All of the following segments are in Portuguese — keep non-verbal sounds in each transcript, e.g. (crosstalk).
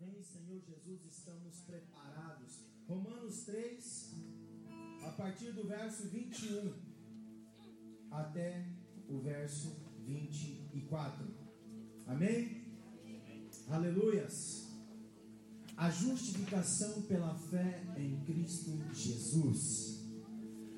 vem, Senhor Jesus, estamos preparados. Romanos 3, a partir do verso 21 até o verso 24. Amém? Aleluias. A justificação pela fé em Cristo Jesus.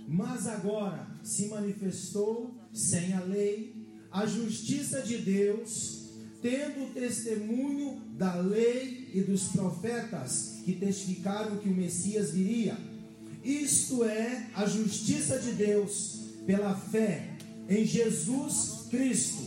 Mas agora se manifestou sem a lei a justiça de Deus, tendo o testemunho da lei e dos profetas que testificaram que o Messias viria. Isto é a justiça de Deus pela fé em Jesus Cristo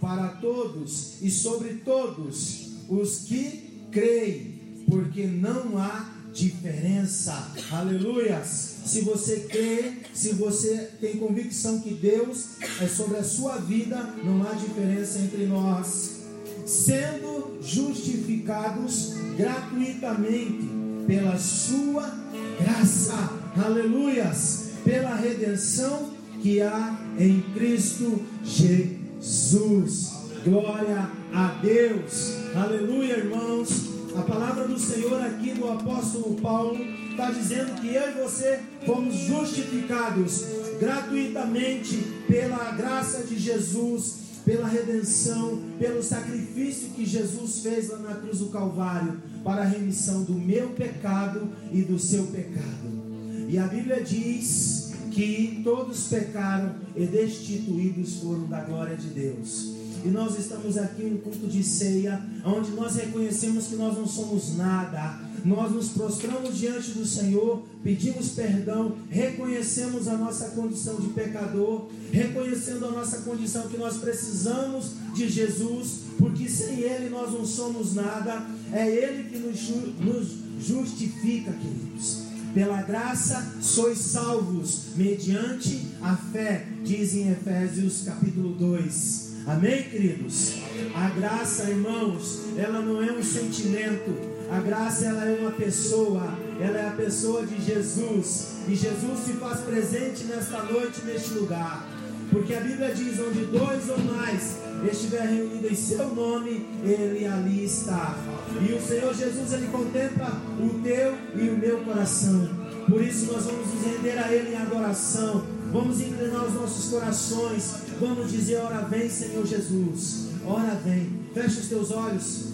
para todos e sobre todos os que creem, porque não há diferença. Aleluias. Se você crê, se você tem convicção que Deus é sobre a sua vida, não há diferença entre nós. Sendo justificados gratuitamente pela sua graça. Aleluias. Pela redenção que há em Cristo Jesus. Glória a Deus. Aleluia, irmãos. A palavra do Senhor aqui do apóstolo Paulo está dizendo que eu e você fomos justificados gratuitamente pela graça de Jesus, pela redenção, pelo sacrifício que Jesus fez lá na cruz do Calvário para a remissão do meu pecado e do seu pecado. E a Bíblia diz que todos pecaram e destituídos foram da glória de Deus. E nós estamos aqui em um culto de ceia, onde nós reconhecemos que nós não somos nada. Nós nos prostramos diante do Senhor, pedimos perdão, reconhecemos a nossa condição de pecador, reconhecendo a nossa condição que nós precisamos de Jesus, porque sem Ele nós não somos nada. É Ele que nos, nos justifica, queridos. Pela graça sois salvos, mediante a fé, diz em Efésios capítulo 2. Amém, queridos? A graça, irmãos, ela não é um sentimento. A graça, ela é uma pessoa. Ela é a pessoa de Jesus. E Jesus se faz presente nesta noite, neste lugar. Porque a Bíblia diz: onde dois ou mais estiver reunido em seu nome, Ele ali está. E o Senhor Jesus, Ele contempla o teu e o meu coração. Por isso nós vamos nos render a Ele em adoração. Vamos inclinar os nossos corações. Vamos dizer: Ora vem, Senhor Jesus. Ora vem. Fecha os teus olhos.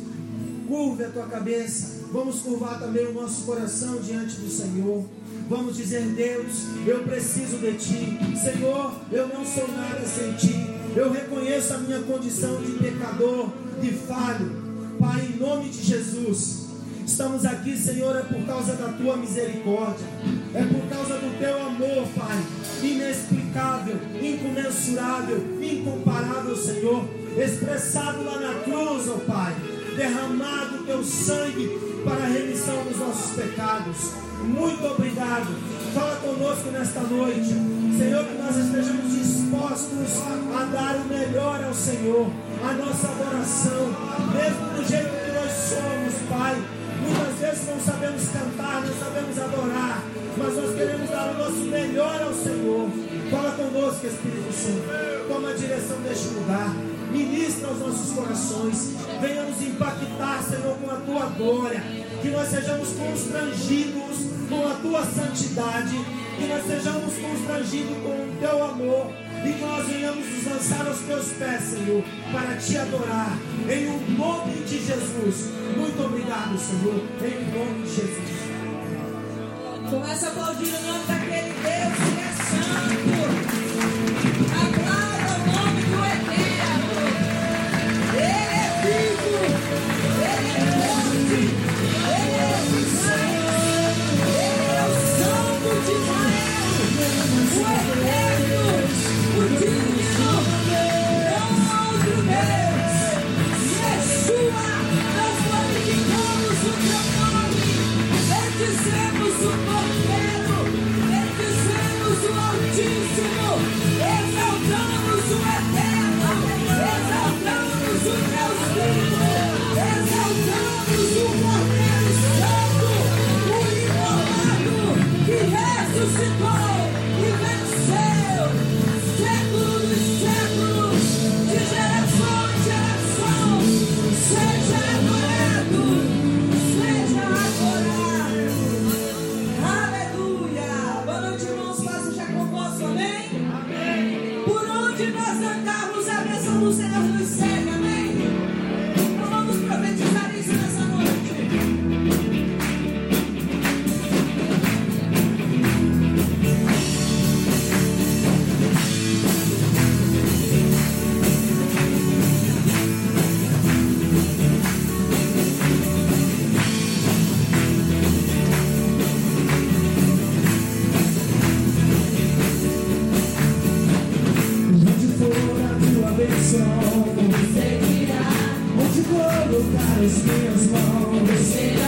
Curve a tua cabeça. Vamos curvar também o nosso coração diante do Senhor. Vamos dizer: Deus, eu preciso de ti. Senhor, eu não sou nada sem ti. Eu reconheço a minha condição de pecador, de falho. Pai, em nome de Jesus. Estamos aqui, Senhor, é por causa da tua misericórdia, é por causa do teu amor, Pai, inexplicável, incomensurável, incomparável, Senhor, expressado lá na cruz, ó oh, Pai, derramado o teu sangue para a remissão dos nossos pecados. Muito obrigado. Fala conosco nesta noite, Senhor, que nós estejamos dispostos a dar o melhor ao Senhor, a nossa adoração, mesmo do jeito que nós somos, Pai Muitas vezes não sabemos cantar, não sabemos adorar, mas nós queremos dar o nosso melhor ao Senhor. Fala conosco, Espírito Santo. Toma a direção deste lugar. Ministra aos nossos corações. Venha nos impactar, Senhor, com a tua glória. Que nós sejamos constrangidos com a tua santidade. Que nós sejamos constrangidos com o teu amor e que nós venhamos nos lançar aos teus pés, Senhor, para te adorar, em o nome de Jesus. Muito obrigado, Senhor, em nome de Jesus. Começa a aplaudir o nome daquele Deus que é santo. Colocar as minhas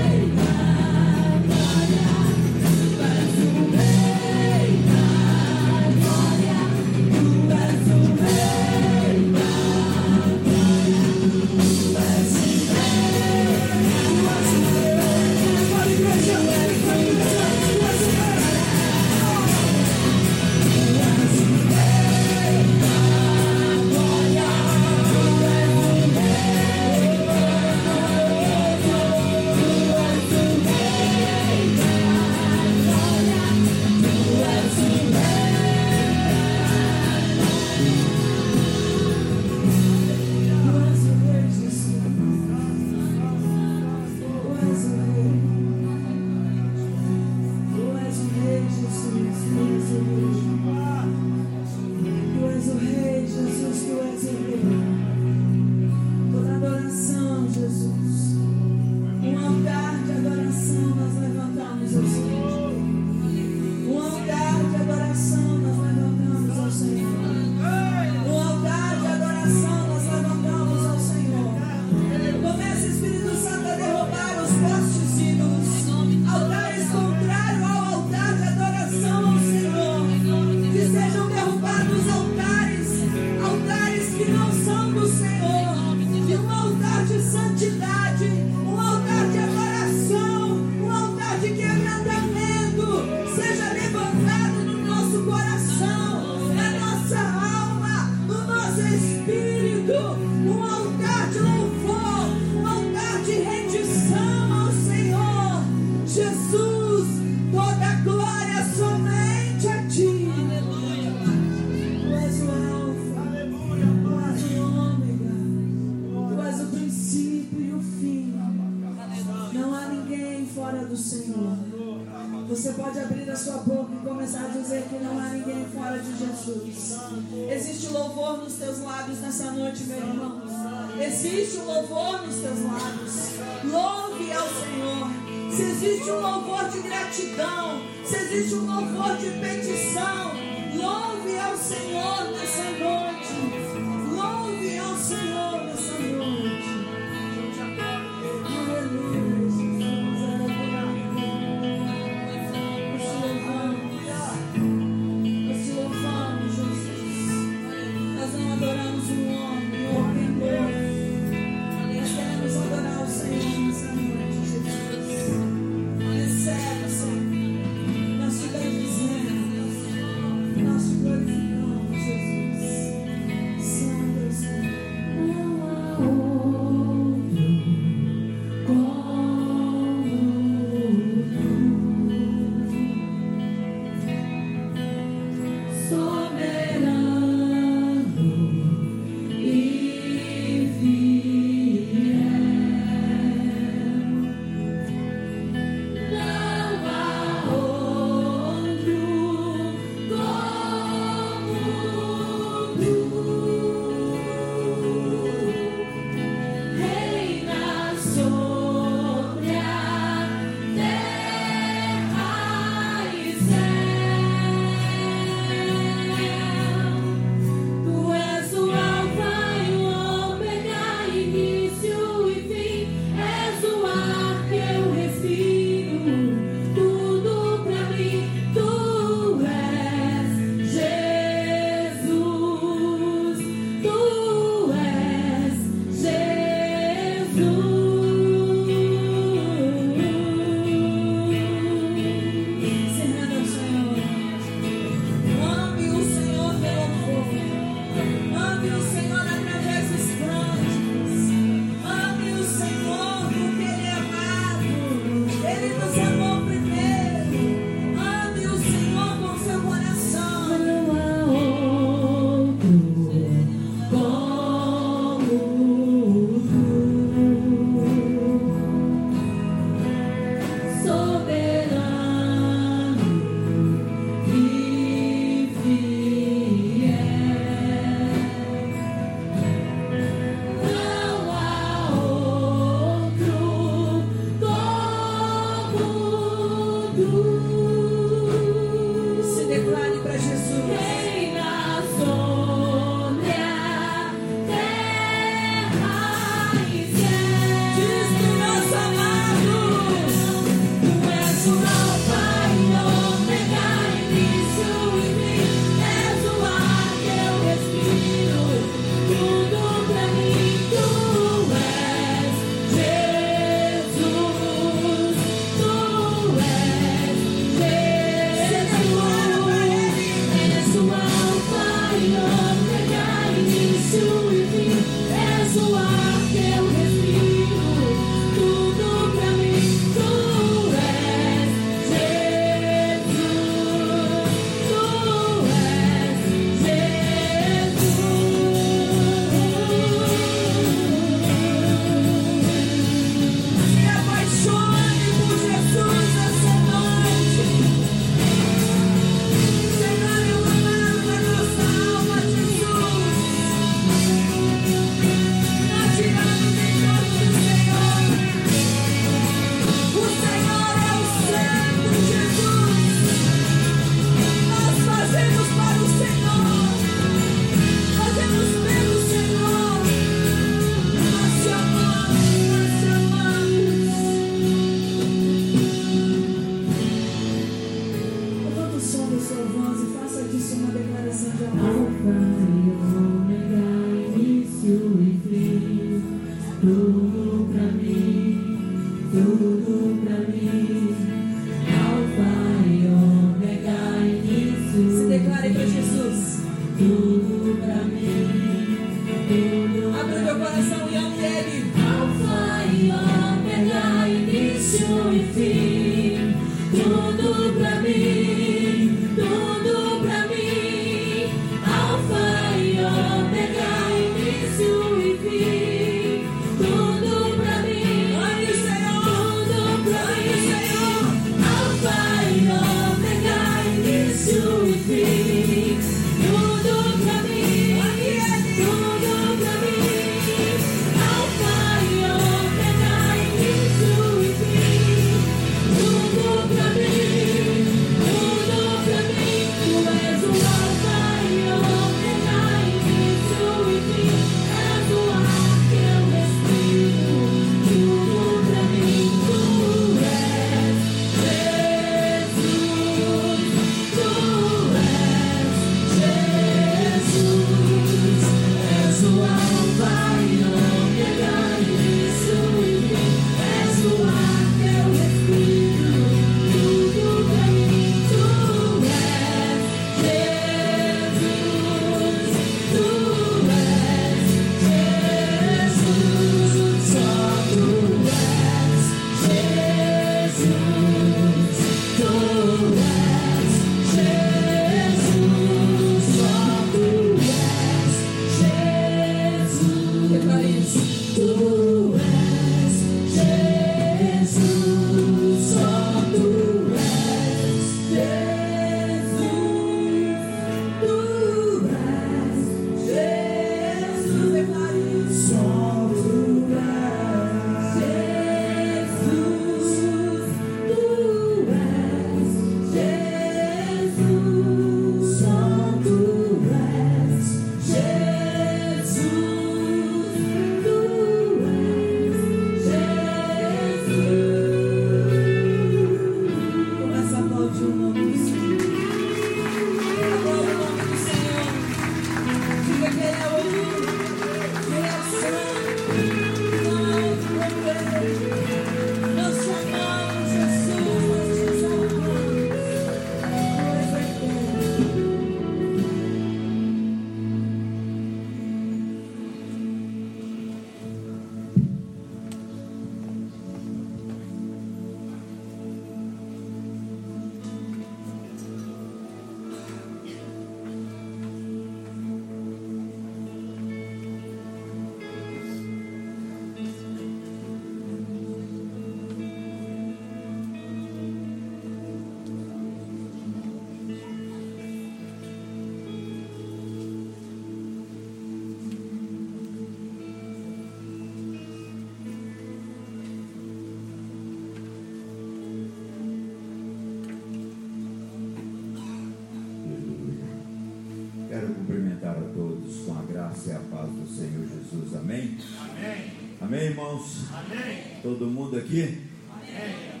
aqui? Amém.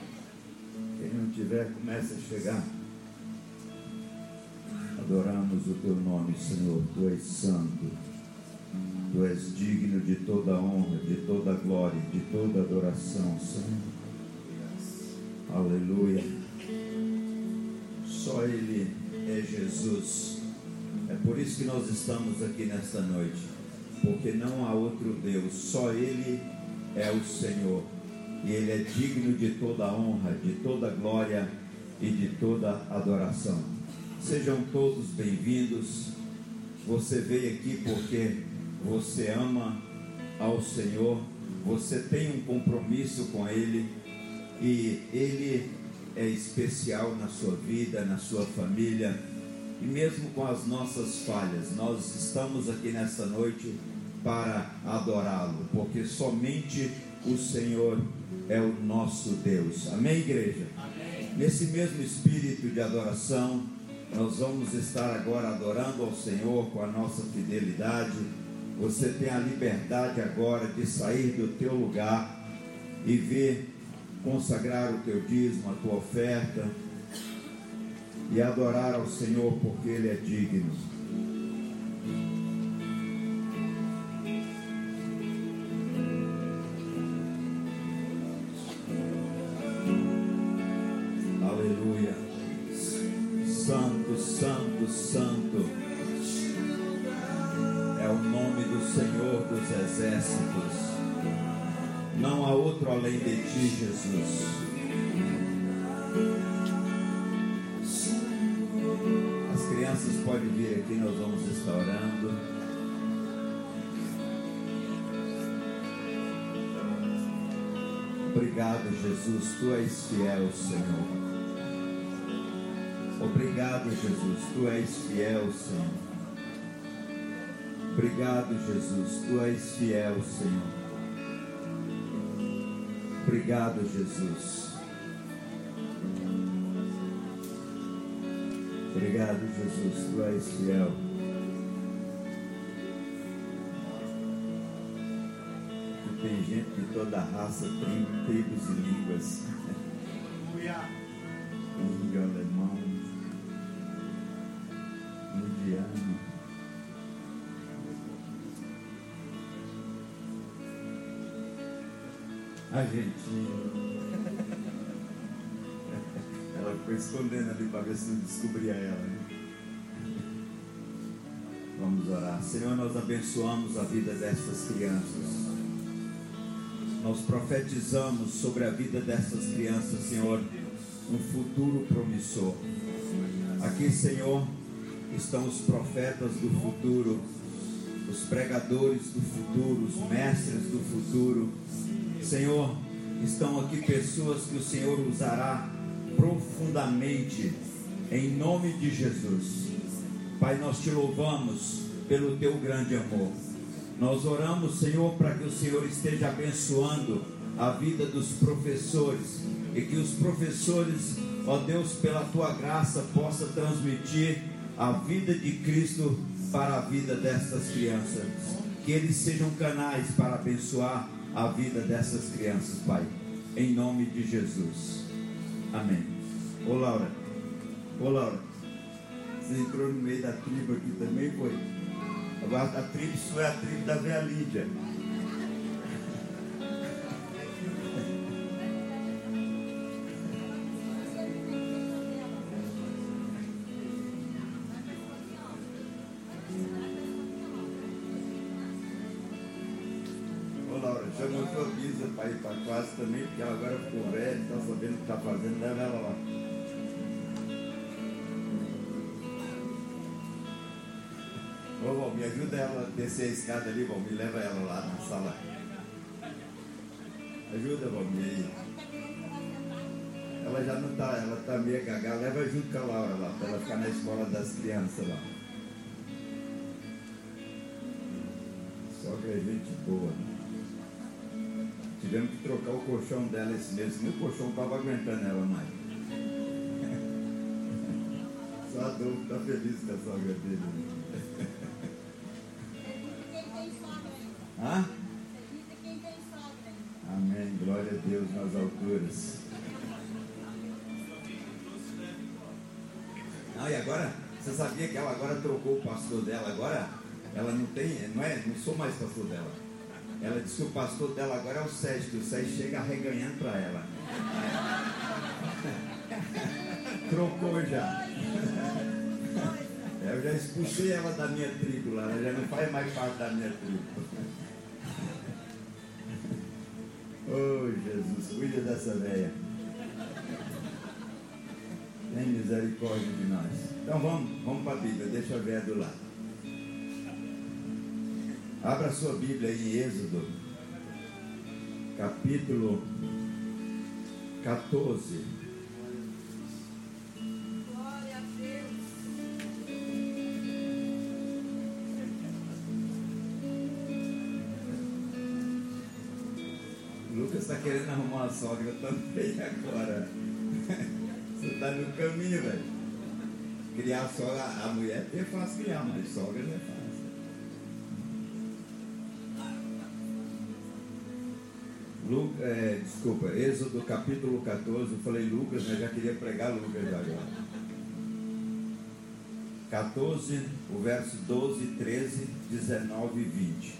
Quem não tiver, comece a chegar. Adoramos o teu nome, Senhor. Tu és santo. Tu és digno de toda honra, de toda glória, de toda adoração, Senhor. Aleluia. Só Ele é Jesus. É por isso que nós estamos aqui nesta noite. Porque não há outro Deus, só Ele é o Senhor. E Ele é digno de toda honra, de toda glória e de toda adoração. Sejam todos bem-vindos. Você veio aqui porque você ama ao Senhor, você tem um compromisso com Ele e Ele é especial na sua vida, na sua família e mesmo com as nossas falhas, nós estamos aqui nesta noite para adorá-lo, porque somente o Senhor é o nosso Deus. Amém, igreja? Amém. Nesse mesmo espírito de adoração, nós vamos estar agora adorando ao Senhor com a nossa fidelidade. Você tem a liberdade agora de sair do teu lugar e ver, consagrar o teu dízimo, a tua oferta e adorar ao Senhor porque Ele é digno. É o nome do Senhor dos exércitos. Não há outro além de ti, Jesus. As crianças podem vir aqui, nós vamos estar orando. Obrigado, Jesus, tu és fiel, Senhor. Obrigado, Jesus, tu és fiel, Senhor. Obrigado, Jesus, tu és fiel, Senhor. Obrigado, Jesus. Obrigado, Jesus, tu és fiel. Tu tem gente de toda raça, tri- tribos e línguas. Aleluia. Índio, alemão, indiano. Argentina. (laughs) Ela ficou escondendo ali para ver se não descobria ela. né? Vamos orar. Senhor, nós abençoamos a vida destas crianças. Nós profetizamos sobre a vida dessas crianças, Senhor, um futuro promissor. Aqui, Senhor, estão os profetas do futuro, os pregadores do futuro, os mestres do futuro. Senhor, estão aqui pessoas que o Senhor usará profundamente em nome de Jesus. Pai, nós te louvamos pelo teu grande amor. Nós oramos, Senhor, para que o Senhor esteja abençoando a vida dos professores e que os professores, ó Deus, pela tua graça, possa transmitir a vida de Cristo para a vida destas crianças. Que eles sejam canais para abençoar a vida dessas crianças, Pai. Em nome de Jesus. Amém. Ô Laura. Ô Laura. Você entrou no meio da tribo aqui também, foi? Agora a tribo sua é a tribo da velha Lídia. Está está fazendo, leva ela lá. Ô, Val, me ajuda ela a descer a escada ali, Val, me leva ela lá na sala. Ajuda, Val, me aí. Ela já não tá, ela tá meio gaga, leva junto com a Laura lá, para ela ficar na escola das crianças lá. Só que é gente boa. né? Tivemos que trocar o colchão dela esse mês, nem o colchão estava aguentando ela mais. (laughs) Só a dor está feliz com a sogra dele. Né? Hã? Amém, glória a Deus nas alturas. ah e agora, você sabia que ela agora trocou o pastor dela, agora ela não tem, não é, não sou mais pastor dela. Ela disse que o pastor dela agora é o Sérgio, o Sérgio chega arreganhando para ela. (laughs) Trocou já. Eu já expulsei ela da minha tribo lá, ela já não faz mais parte da minha tribo. (laughs) Oh Jesus, cuida dessa velha. Tem misericórdia de nós. Então vamos, vamos para a Bíblia, deixa a ver do lado. Abra sua Bíblia em Êxodo, capítulo 14. Glória a Deus. Lucas está querendo arrumar uma sogra também agora. (laughs) Você está no caminho, velho. Criar sogra, a mulher é fácil criar, mas sogra não é fácil. Lu, é, desculpa, Êxodo capítulo 14, eu falei Lucas, mas já queria pregar Lucas agora. 14, o verso 12, 13, 19 e 20.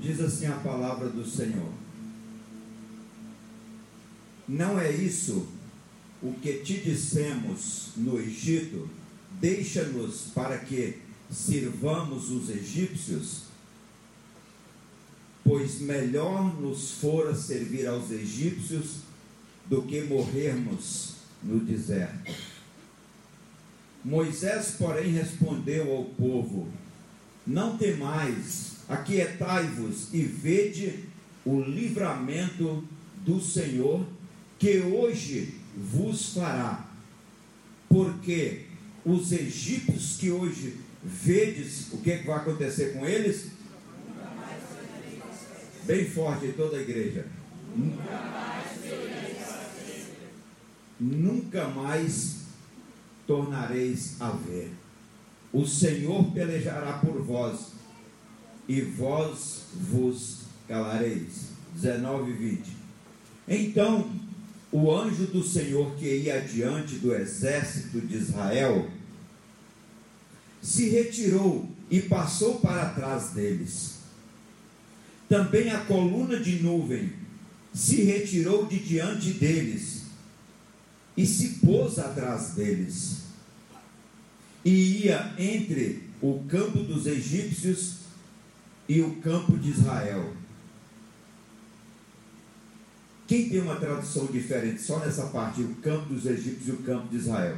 Diz assim a palavra do Senhor. Não é isso o que te dissemos no Egito? Deixa-nos para que sirvamos os egípcios? Pois melhor nos fora servir aos egípcios do que morrermos no deserto. Moisés, porém, respondeu ao povo: Não temais, aquietai-vos e vede o livramento do Senhor que hoje vos fará. Porque os egípcios que hoje vedes, o que, é que vai acontecer com eles? Bem forte em toda a igreja. Nunca mais tornareis a ver. O Senhor pelejará por vós, e vós vos calareis. 19 e 20. Então o anjo do Senhor que ia adiante do exército de Israel se retirou e passou para trás deles. Também a coluna de nuvem se retirou de diante deles e se pôs atrás deles. E ia entre o campo dos egípcios e o campo de Israel. Quem tem uma tradução diferente só nessa parte, o campo dos egípcios e o campo de Israel?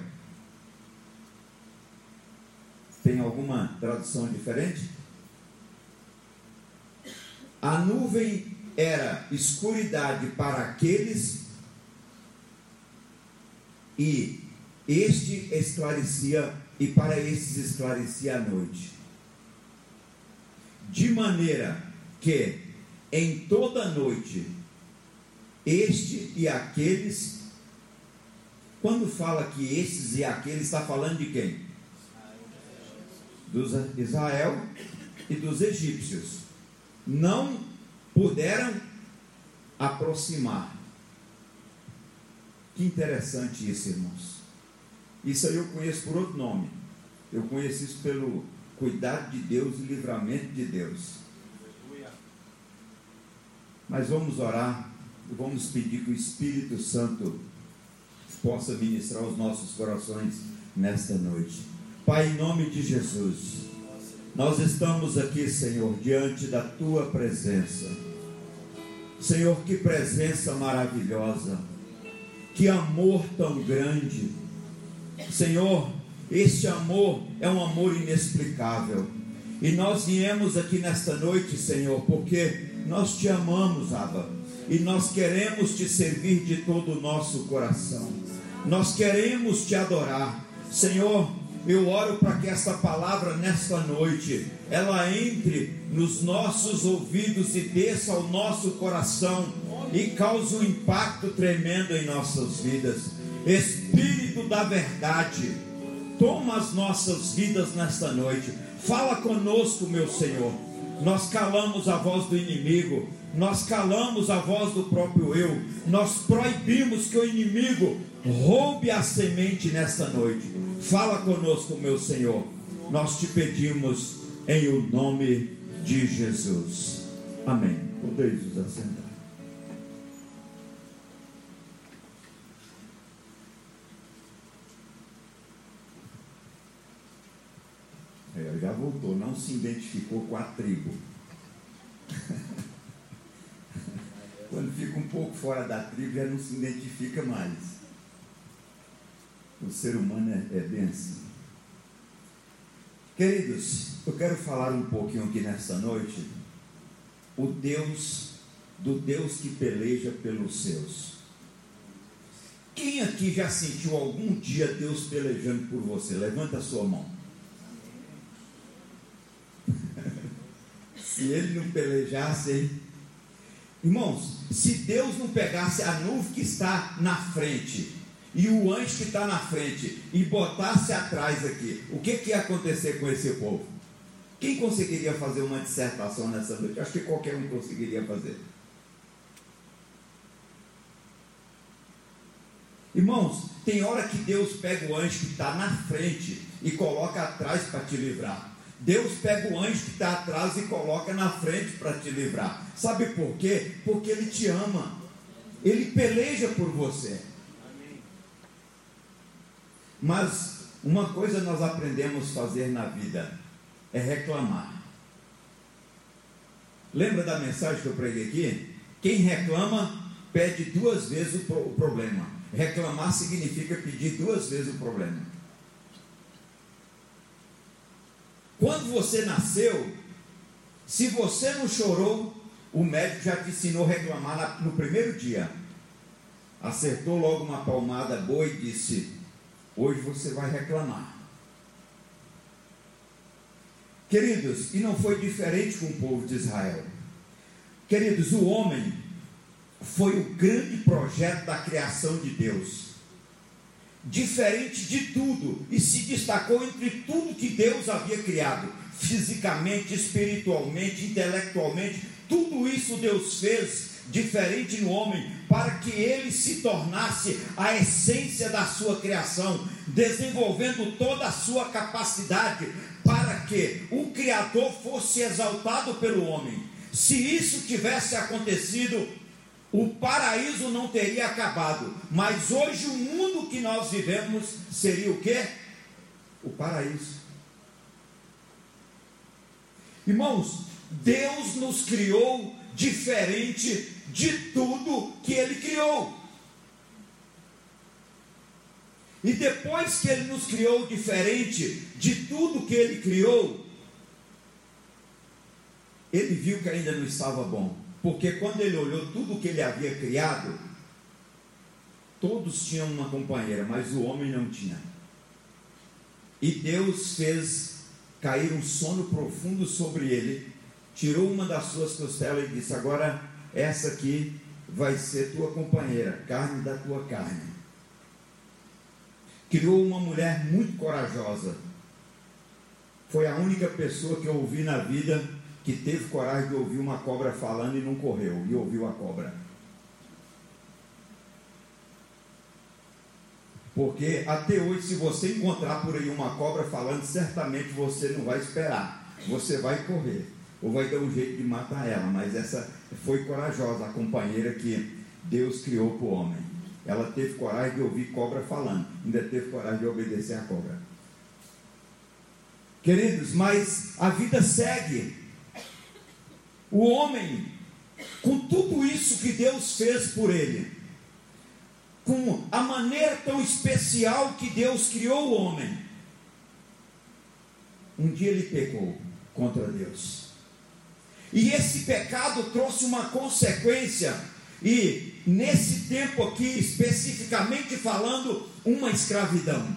Tem alguma tradução diferente? A nuvem era escuridade para aqueles e este esclarecia e para estes esclarecia a noite. De maneira que em toda noite este e aqueles. Quando fala que estes e aqueles, está falando de quem? Dos Israel e dos egípcios. Não puderam aproximar. Que interessante isso, irmãos. Isso aí eu conheço por outro nome. Eu conheço isso pelo cuidado de Deus e livramento de Deus. Mas vamos orar e vamos pedir que o Espírito Santo possa ministrar os nossos corações nesta noite. Pai, em nome de Jesus, nós estamos aqui, Senhor, diante da tua presença. Senhor, que presença maravilhosa, que amor tão grande. Senhor, este amor é um amor inexplicável. E nós viemos aqui nesta noite, Senhor, porque nós te amamos, Abba e nós queremos te servir de todo o nosso coração. Nós queremos te adorar. Senhor, eu oro para que esta palavra nesta noite ela entre nos nossos ouvidos e desça ao nosso coração e cause um impacto tremendo em nossas vidas. Espírito da verdade, toma as nossas vidas nesta noite. Fala conosco, meu Senhor. Nós calamos a voz do inimigo, nós calamos a voz do próprio eu, nós proibimos que o inimigo roube a semente nesta noite. Fala conosco, meu Senhor. Nós te pedimos em o nome de Jesus. Amém. Podeis nos assentar. É, já voltou, não se identificou com a tribo. (laughs) Quando fica um pouco fora da tribo, já não se identifica mais. O ser humano é, é bem assim. Queridos, eu quero falar um pouquinho aqui nessa noite o Deus do Deus que peleja pelos seus. Quem aqui já sentiu algum dia Deus pelejando por você? Levanta a sua mão. (laughs) se ele não pelejasse? Irmãos, se Deus não pegasse a nuvem que está na frente e o anjo que está na frente e botasse atrás aqui, o que, que ia acontecer com esse povo? Quem conseguiria fazer uma dissertação nessa noite? Acho que qualquer um conseguiria fazer. Irmãos, tem hora que Deus pega o anjo que está na frente e coloca atrás para te livrar. Deus pega o anjo que está atrás e coloca na frente para te livrar. Sabe por quê? Porque Ele te ama. Ele peleja por você. Mas uma coisa nós aprendemos a fazer na vida é reclamar. Lembra da mensagem que eu preguei aqui? Quem reclama pede duas vezes o, problema. Reclamar significa pedir duas vezes o problema. Quando você nasceu, se você não chorou, o médico já te ensinou a reclamar no primeiro dia. Acertou logo uma palmada boa e disse: Hoje você vai reclamar. Queridos, e não foi diferente com o povo de Israel. Queridos, o homem foi o grande projeto da criação de Deus. Diferente de tudo, e se destacou entre tudo que Deus havia criado, fisicamente, espiritualmente, intelectualmente, tudo isso Deus fez diferente no homem, para que ele se tornasse a essência da sua criação, desenvolvendo toda a sua capacidade, para que o Criador fosse exaltado pelo homem. Se isso tivesse acontecido, o paraíso não teria acabado, mas hoje o mundo que nós vivemos seria o que? O paraíso. Irmãos, Deus nos criou diferente de tudo que Ele criou. E depois que Ele nos criou diferente de tudo que Ele criou, Ele viu que ainda não estava bom. Porque quando Ele olhou tudo que Ele havia criado, todos tinham uma companheira, mas o homem não tinha. E Deus fez cair um sono profundo sobre ele, tirou uma das suas costelas e disse: Agora essa aqui vai ser tua companheira, carne da tua carne. Criou uma mulher muito corajosa. Foi a única pessoa que eu ouvi na vida que teve coragem de ouvir uma cobra falando e não correu, e ouviu a cobra. Porque até hoje, se você encontrar por aí uma cobra falando, certamente você não vai esperar, você vai correr ou vai dar um jeito de matar ela, mas essa foi corajosa, a companheira que Deus criou para o homem. Ela teve coragem de ouvir cobra falando, ainda teve coragem de obedecer a cobra. Queridos, mas a vida segue. O homem, com tudo isso que Deus fez por ele, com a maneira tão especial que Deus criou o homem, um dia ele pecou contra Deus. E esse pecado trouxe uma consequência, e nesse tempo aqui, especificamente falando, uma escravidão.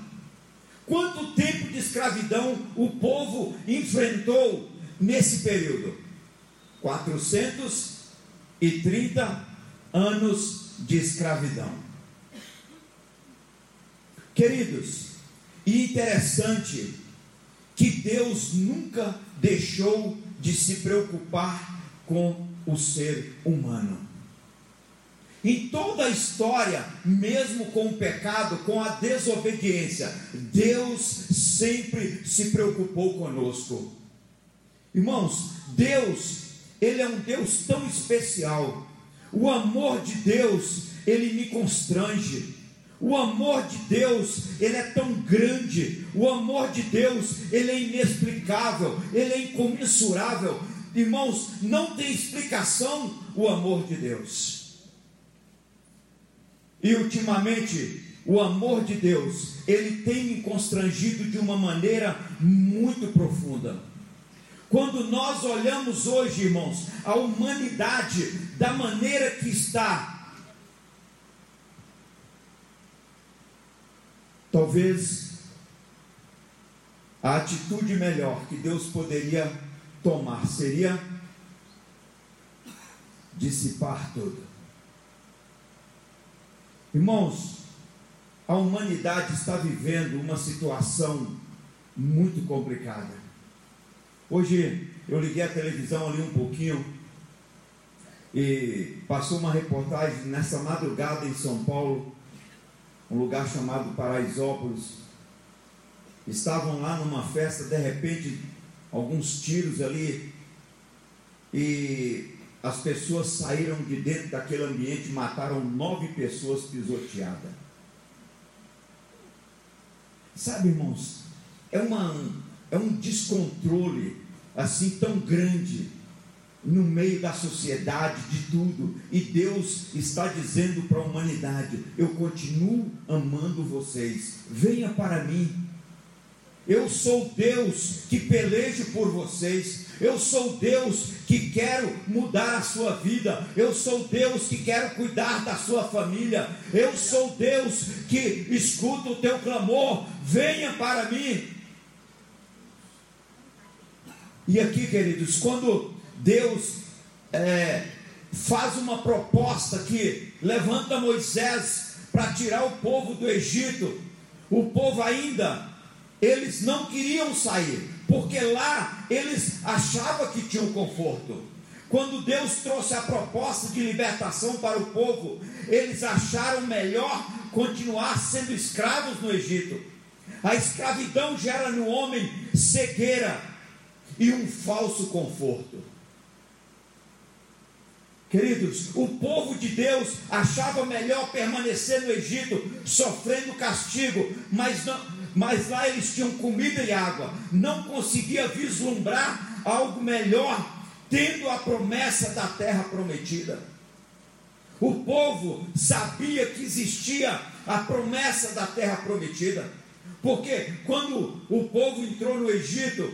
Quanto tempo de escravidão o povo enfrentou nesse período? 430 anos de escravidão. Queridos, e interessante que Deus nunca deixou de se preocupar com o ser humano. Em toda a história, mesmo com o pecado, com a desobediência, Deus sempre se preocupou conosco. Irmãos, Deus, Ele é um Deus tão especial. O amor de Deus, Ele me constrange. O amor de Deus, ele é tão grande. O amor de Deus, ele é inexplicável, ele é incomensurável. Irmãos, não tem explicação o amor de Deus. E ultimamente, o amor de Deus, ele tem me constrangido de uma maneira muito profunda. Quando nós olhamos hoje, irmãos, a humanidade da maneira que está, talvez a atitude melhor que Deus poderia tomar seria dissipar tudo. Irmãos, a humanidade está vivendo uma situação muito complicada. Hoje eu liguei a televisão ali um pouquinho e passou uma reportagem nessa madrugada em São Paulo, um lugar chamado Paraisópolis. Estavam lá numa festa, de repente, alguns tiros ali e as pessoas saíram de dentro daquele ambiente, mataram nove pessoas pisoteadas. Sabe, irmãos, é, uma, é um descontrole assim tão grande no meio da sociedade, de tudo, e Deus está dizendo para a humanidade: Eu continuo amando vocês, venha para mim. Eu sou Deus que pelejo por vocês. Eu sou Deus que quero mudar a sua vida. Eu sou Deus que quero cuidar da sua família. Eu sou Deus que escuta o teu clamor. Venha para mim. E aqui, queridos, quando Deus é, faz uma proposta que levanta Moisés para tirar o povo do Egito, o povo ainda eles não queriam sair, porque lá eles achavam que tinham conforto. Quando Deus trouxe a proposta de libertação para o povo, eles acharam melhor continuar sendo escravos no Egito. A escravidão gera no homem cegueira e um falso conforto. Queridos, o povo de Deus achava melhor permanecer no Egito, sofrendo castigo, mas, não, mas lá eles tinham comida e água, não conseguia vislumbrar algo melhor, tendo a promessa da terra prometida. O povo sabia que existia a promessa da terra prometida, porque quando o povo entrou no Egito,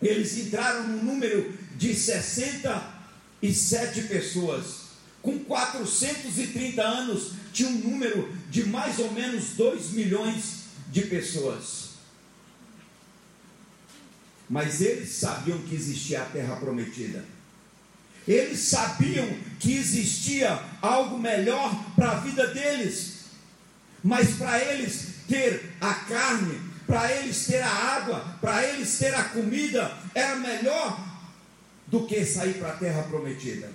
eles entraram no número de 60 e sete pessoas. Com 430 anos, tinha um número de mais ou menos 2 milhões de pessoas. Mas eles sabiam que existia a terra prometida. Eles sabiam que existia algo melhor para a vida deles. Mas para eles ter a carne, para eles ter a água, para eles ter a comida, era melhor do que sair para a terra prometida.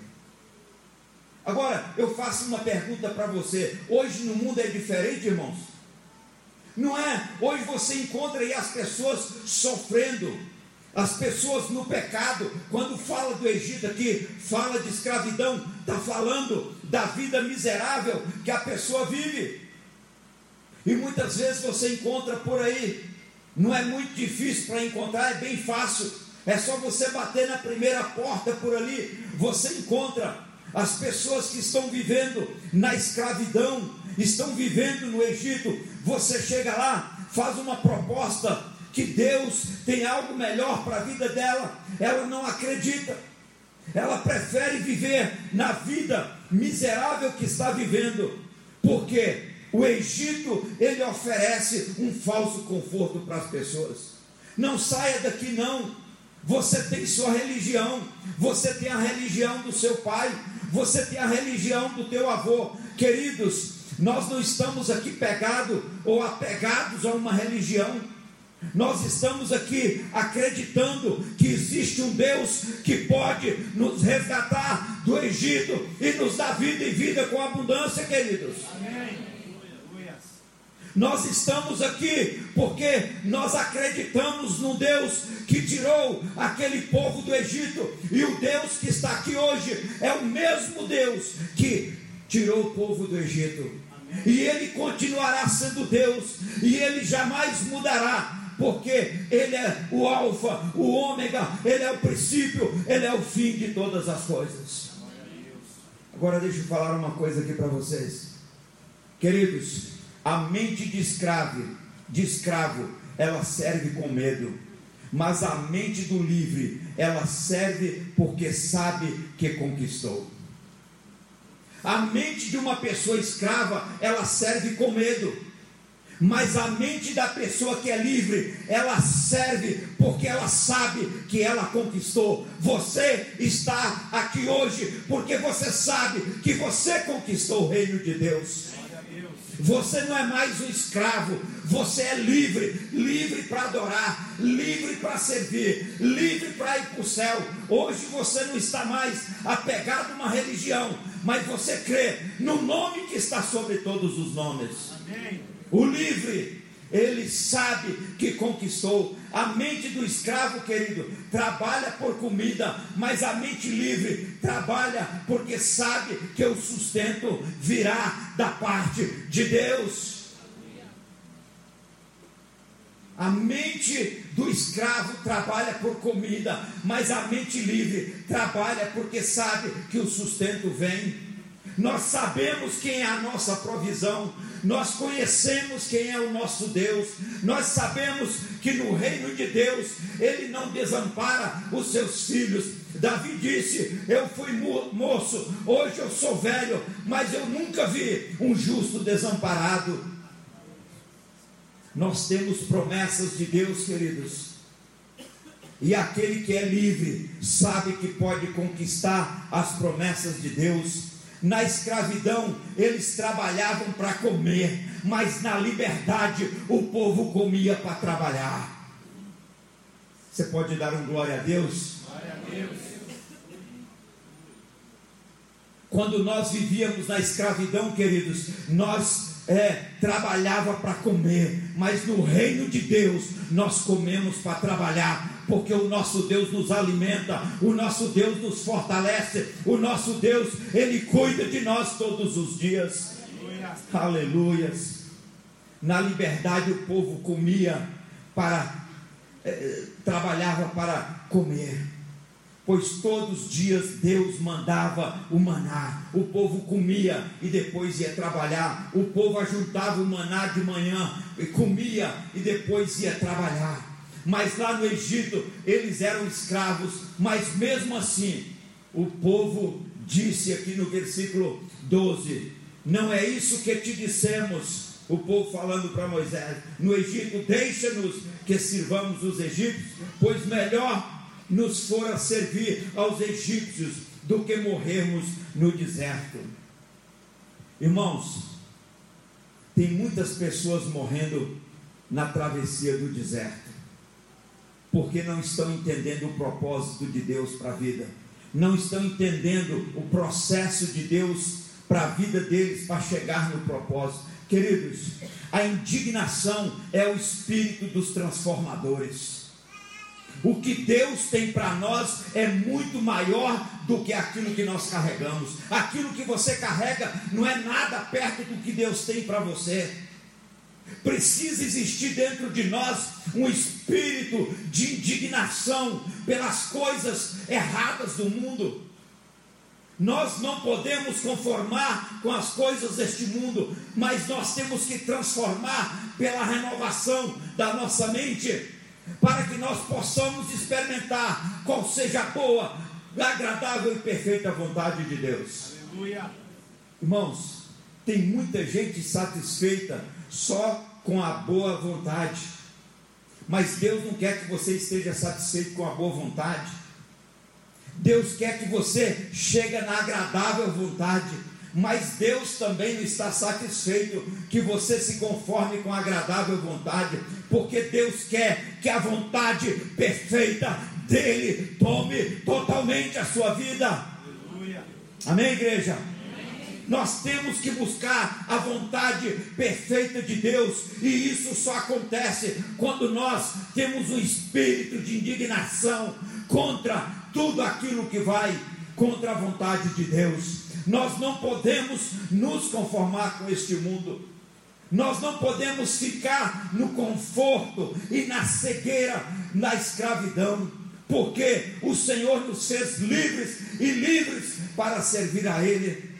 Agora, eu faço uma pergunta para você. Hoje no mundo é diferente, irmãos? Não é? Hoje você encontra aí as pessoas sofrendo, as pessoas no pecado. Quando fala do Egito aqui, fala de escravidão, está falando da vida miserável que a pessoa vive. E muitas vezes você encontra por aí, não é muito difícil para encontrar, é bem fácil é só você bater na primeira porta por ali, você encontra as pessoas que estão vivendo na escravidão, estão vivendo no Egito. Você chega lá, faz uma proposta que Deus tem algo melhor para a vida dela, ela não acredita. Ela prefere viver na vida miserável que está vivendo, porque o Egito ele oferece um falso conforto para as pessoas. Não saia daqui não. Você tem sua religião, você tem a religião do seu pai, você tem a religião do teu avô. Queridos, nós não estamos aqui pegados ou apegados a uma religião. Nós estamos aqui acreditando que existe um Deus que pode nos resgatar do Egito e nos dar vida e vida com abundância, queridos. Nós estamos aqui porque nós acreditamos no Deus que tirou aquele povo do Egito, e o Deus que está aqui hoje é o mesmo Deus que tirou o povo do Egito. E ele continuará sendo Deus, e ele jamais mudará, porque Ele é o Alfa, o Ômega, Ele é o princípio, Ele é o fim de todas as coisas. Agora deixa eu falar uma coisa aqui para vocês, queridos. A mente de escravo, de escravo, ela serve com medo, mas a mente do livre, ela serve porque sabe que conquistou. A mente de uma pessoa escrava, ela serve com medo. Mas a mente da pessoa que é livre, ela serve porque ela sabe que ela conquistou. Você está aqui hoje porque você sabe que você conquistou o reino de Deus. Você não é mais um escravo, você é livre, livre para adorar, livre para servir, livre para ir para o céu. Hoje você não está mais apegado a uma religião, mas você crê no nome que está sobre todos os nomes. Amém. O livre, ele sabe que conquistou. A mente do escravo, querido, trabalha por comida, mas a mente livre trabalha porque sabe que o sustento virá da parte de Deus. A mente do escravo trabalha por comida, mas a mente livre trabalha porque sabe que o sustento vem. Nós sabemos quem é a nossa provisão, nós conhecemos quem é o nosso Deus, nós sabemos que no reino de Deus Ele não desampara os seus filhos. Davi disse: Eu fui mo- moço, hoje eu sou velho, mas eu nunca vi um justo desamparado. Nós temos promessas de Deus, queridos. E aquele que é livre sabe que pode conquistar as promessas de Deus. Na escravidão, eles trabalhavam para comer, mas na liberdade, o povo comia para trabalhar. Você pode dar um glória a Deus? Glória a Deus. Quando nós vivíamos na escravidão, queridos, nós é, trabalhava para comer, mas no reino de Deus nós comemos para trabalhar, porque o nosso Deus nos alimenta, o nosso Deus nos fortalece, o nosso Deus, Ele cuida de nós todos os dias. Aleluia. Aleluias. Na liberdade o povo comia para eh, trabalhava para comer. Pois todos os dias Deus mandava o maná, o povo comia e depois ia trabalhar. O povo ajuntava o maná de manhã e comia e depois ia trabalhar. Mas lá no Egito eles eram escravos, mas mesmo assim o povo disse aqui no versículo 12: Não é isso que te dissemos. O povo falando para Moisés: No Egito, deixa-nos que sirvamos os egípcios, pois melhor nos fora servir aos egípcios do que morrermos no deserto. Irmãos, tem muitas pessoas morrendo na travessia do deserto, porque não estão entendendo o propósito de Deus para a vida, não estão entendendo o processo de Deus para a vida deles, para chegar no propósito. Queridos, a indignação é o espírito dos transformadores. O que Deus tem para nós é muito maior do que aquilo que nós carregamos. Aquilo que você carrega não é nada perto do que Deus tem para você. Precisa existir dentro de nós um espírito de indignação pelas coisas erradas do mundo. Nós não podemos conformar com as coisas deste mundo, mas nós temos que transformar pela renovação da nossa mente para que nós possamos experimentar qual seja a boa, agradável e perfeita vontade de Deus. Aleluia. Irmãos, tem muita gente satisfeita só com a boa vontade, mas Deus não quer que você esteja satisfeito com a boa vontade. Deus quer que você chegue na agradável vontade, mas Deus também não está satisfeito que você se conforme com a agradável vontade, porque Deus quer que a vontade perfeita dele tome totalmente a sua vida. Amém, igreja? Nós temos que buscar a vontade perfeita de Deus, e isso só acontece quando nós temos um espírito de indignação contra tudo aquilo que vai contra a vontade de Deus. Nós não podemos nos conformar com este mundo. Nós não podemos ficar no conforto e na cegueira, na escravidão, porque o Senhor nos fez livres e livres para servir a Ele.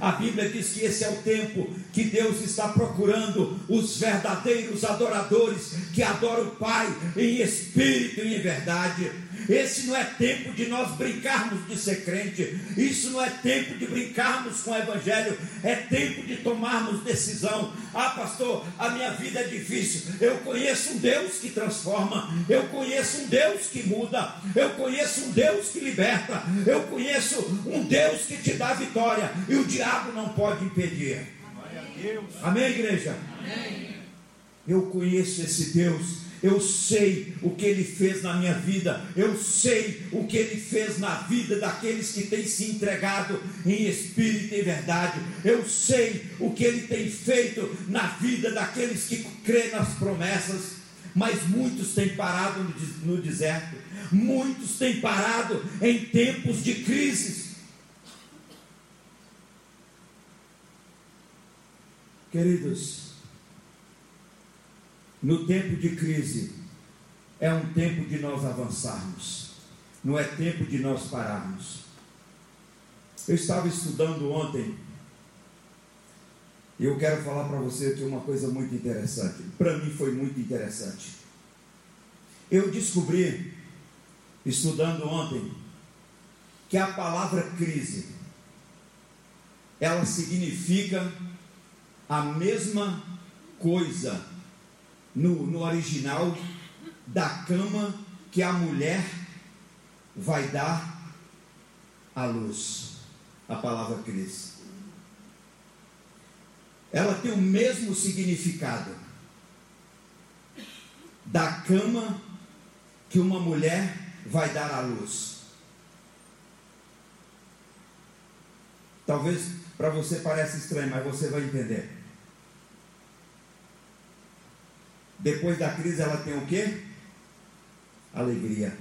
A Bíblia diz que esse é o tempo que Deus está procurando os verdadeiros adoradores que adoram o Pai em espírito e em verdade. Esse não é tempo de nós brincarmos de ser crente. Isso não é tempo de brincarmos com o Evangelho. É tempo de tomarmos decisão. Ah, pastor, a minha vida é difícil. Eu conheço um Deus que transforma. Eu conheço um Deus que muda. Eu conheço um Deus que liberta. Eu conheço um Deus que te dá vitória. E o diabo não pode impedir. Amém, igreja? Amém. Eu conheço esse Deus eu sei o que ele fez na minha vida, eu sei o que ele fez na vida daqueles que têm se entregado em espírito e verdade, eu sei o que ele tem feito na vida daqueles que crêem nas promessas. Mas muitos têm parado no deserto, muitos têm parado em tempos de crises. Queridos, no tempo de crise, é um tempo de nós avançarmos, não é tempo de nós pararmos. Eu estava estudando ontem e eu quero falar para você que uma coisa muito interessante. Para mim foi muito interessante. Eu descobri, estudando ontem, que a palavra crise ela significa a mesma coisa no, no original da cama que a mulher vai dar à luz. A palavra crise. Ela tem o mesmo significado da cama que uma mulher vai dar à luz. Talvez para você pareça estranho, mas você vai entender. Depois da crise ela tem o quê? Alegria.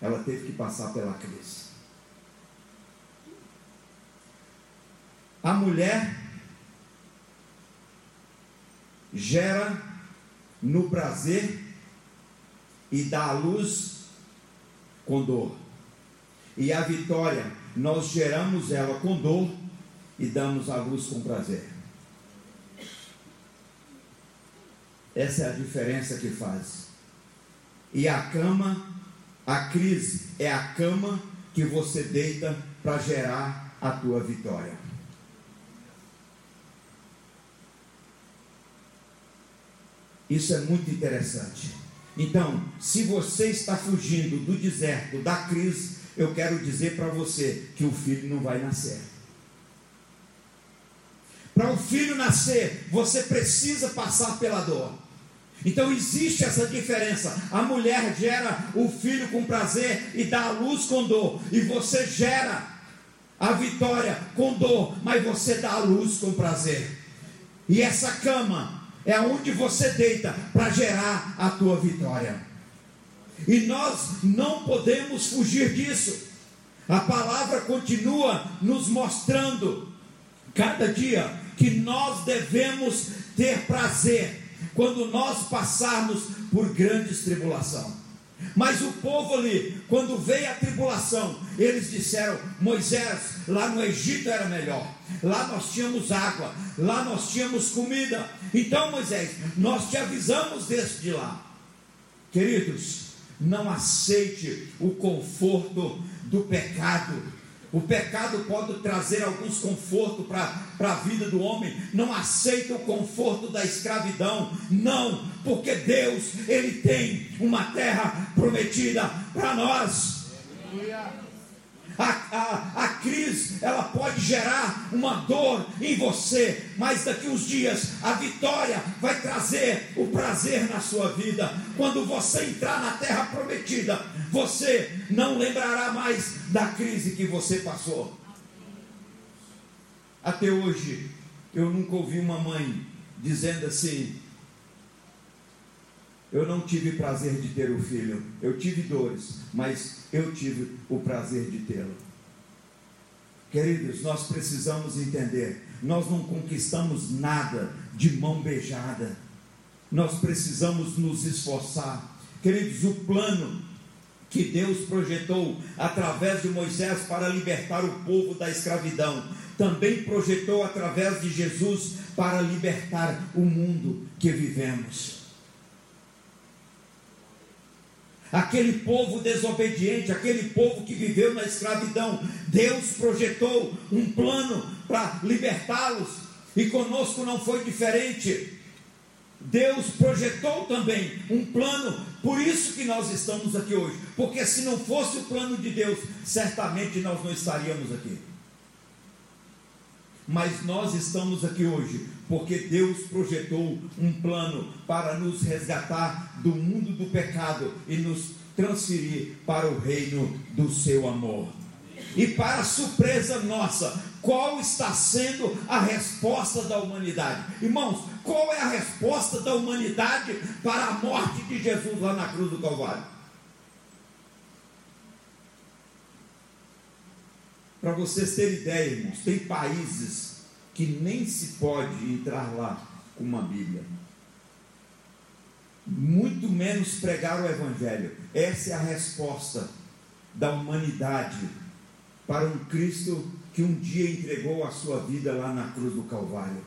Ela teve que passar pela crise. A mulher gera no prazer e dá à luz com dor. E a vitória, nós geramos ela com dor e damos à luz com prazer. Essa é a diferença que faz. E a cama, a crise é a cama que você deita para gerar a tua vitória. Isso é muito interessante. Então, se você está fugindo do deserto, da crise, eu quero dizer para você que o filho não vai nascer. Para o filho nascer, você precisa passar pela dor. Então existe essa diferença. A mulher gera o filho com prazer e dá a luz com dor. E você gera a vitória com dor, mas você dá a luz com prazer. E essa cama é onde você deita para gerar a tua vitória. E nós não podemos fugir disso. A palavra continua nos mostrando cada dia que nós devemos ter prazer quando nós passarmos por grandes tribulação. Mas o povo ali, quando veio a tribulação, eles disseram: Moisés, lá no Egito era melhor, lá nós tínhamos água, lá nós tínhamos comida. Então, Moisés, nós te avisamos desde de lá. Queridos, não aceite o conforto do pecado o pecado pode trazer alguns confortos para a vida do homem. Não aceita o conforto da escravidão. Não, porque Deus, Ele tem uma terra prometida para nós. A, a, a crise, ela pode gerar uma dor em você, mas daqui uns dias a vitória vai trazer o prazer na sua vida. Quando você entrar na terra prometida, você não lembrará mais da crise que você passou. Até hoje, eu nunca ouvi uma mãe dizendo assim: Eu não tive prazer de ter o filho, eu tive dores, mas eu tive o prazer de tê-lo. Queridos, nós precisamos entender: nós não conquistamos nada de mão beijada, nós precisamos nos esforçar. Queridos, o plano que Deus projetou através de Moisés para libertar o povo da escravidão, também projetou através de Jesus para libertar o mundo que vivemos. Aquele povo desobediente, aquele povo que viveu na escravidão, Deus projetou um plano para libertá-los, e conosco não foi diferente. Deus projetou também um plano, por isso que nós estamos aqui hoje, porque se não fosse o plano de Deus, certamente nós não estaríamos aqui. Mas nós estamos aqui hoje porque Deus projetou um plano para nos resgatar do mundo do pecado e nos transferir para o reino do seu amor. E para surpresa nossa, qual está sendo a resposta da humanidade? Irmãos, qual é a resposta da humanidade para a morte de Jesus lá na cruz do Calvário? Para vocês terem ideia, irmãos, tem países que nem se pode entrar lá com uma Bíblia. Muito menos pregar o Evangelho. Essa é a resposta da humanidade para um Cristo que um dia entregou a sua vida lá na cruz do Calvário.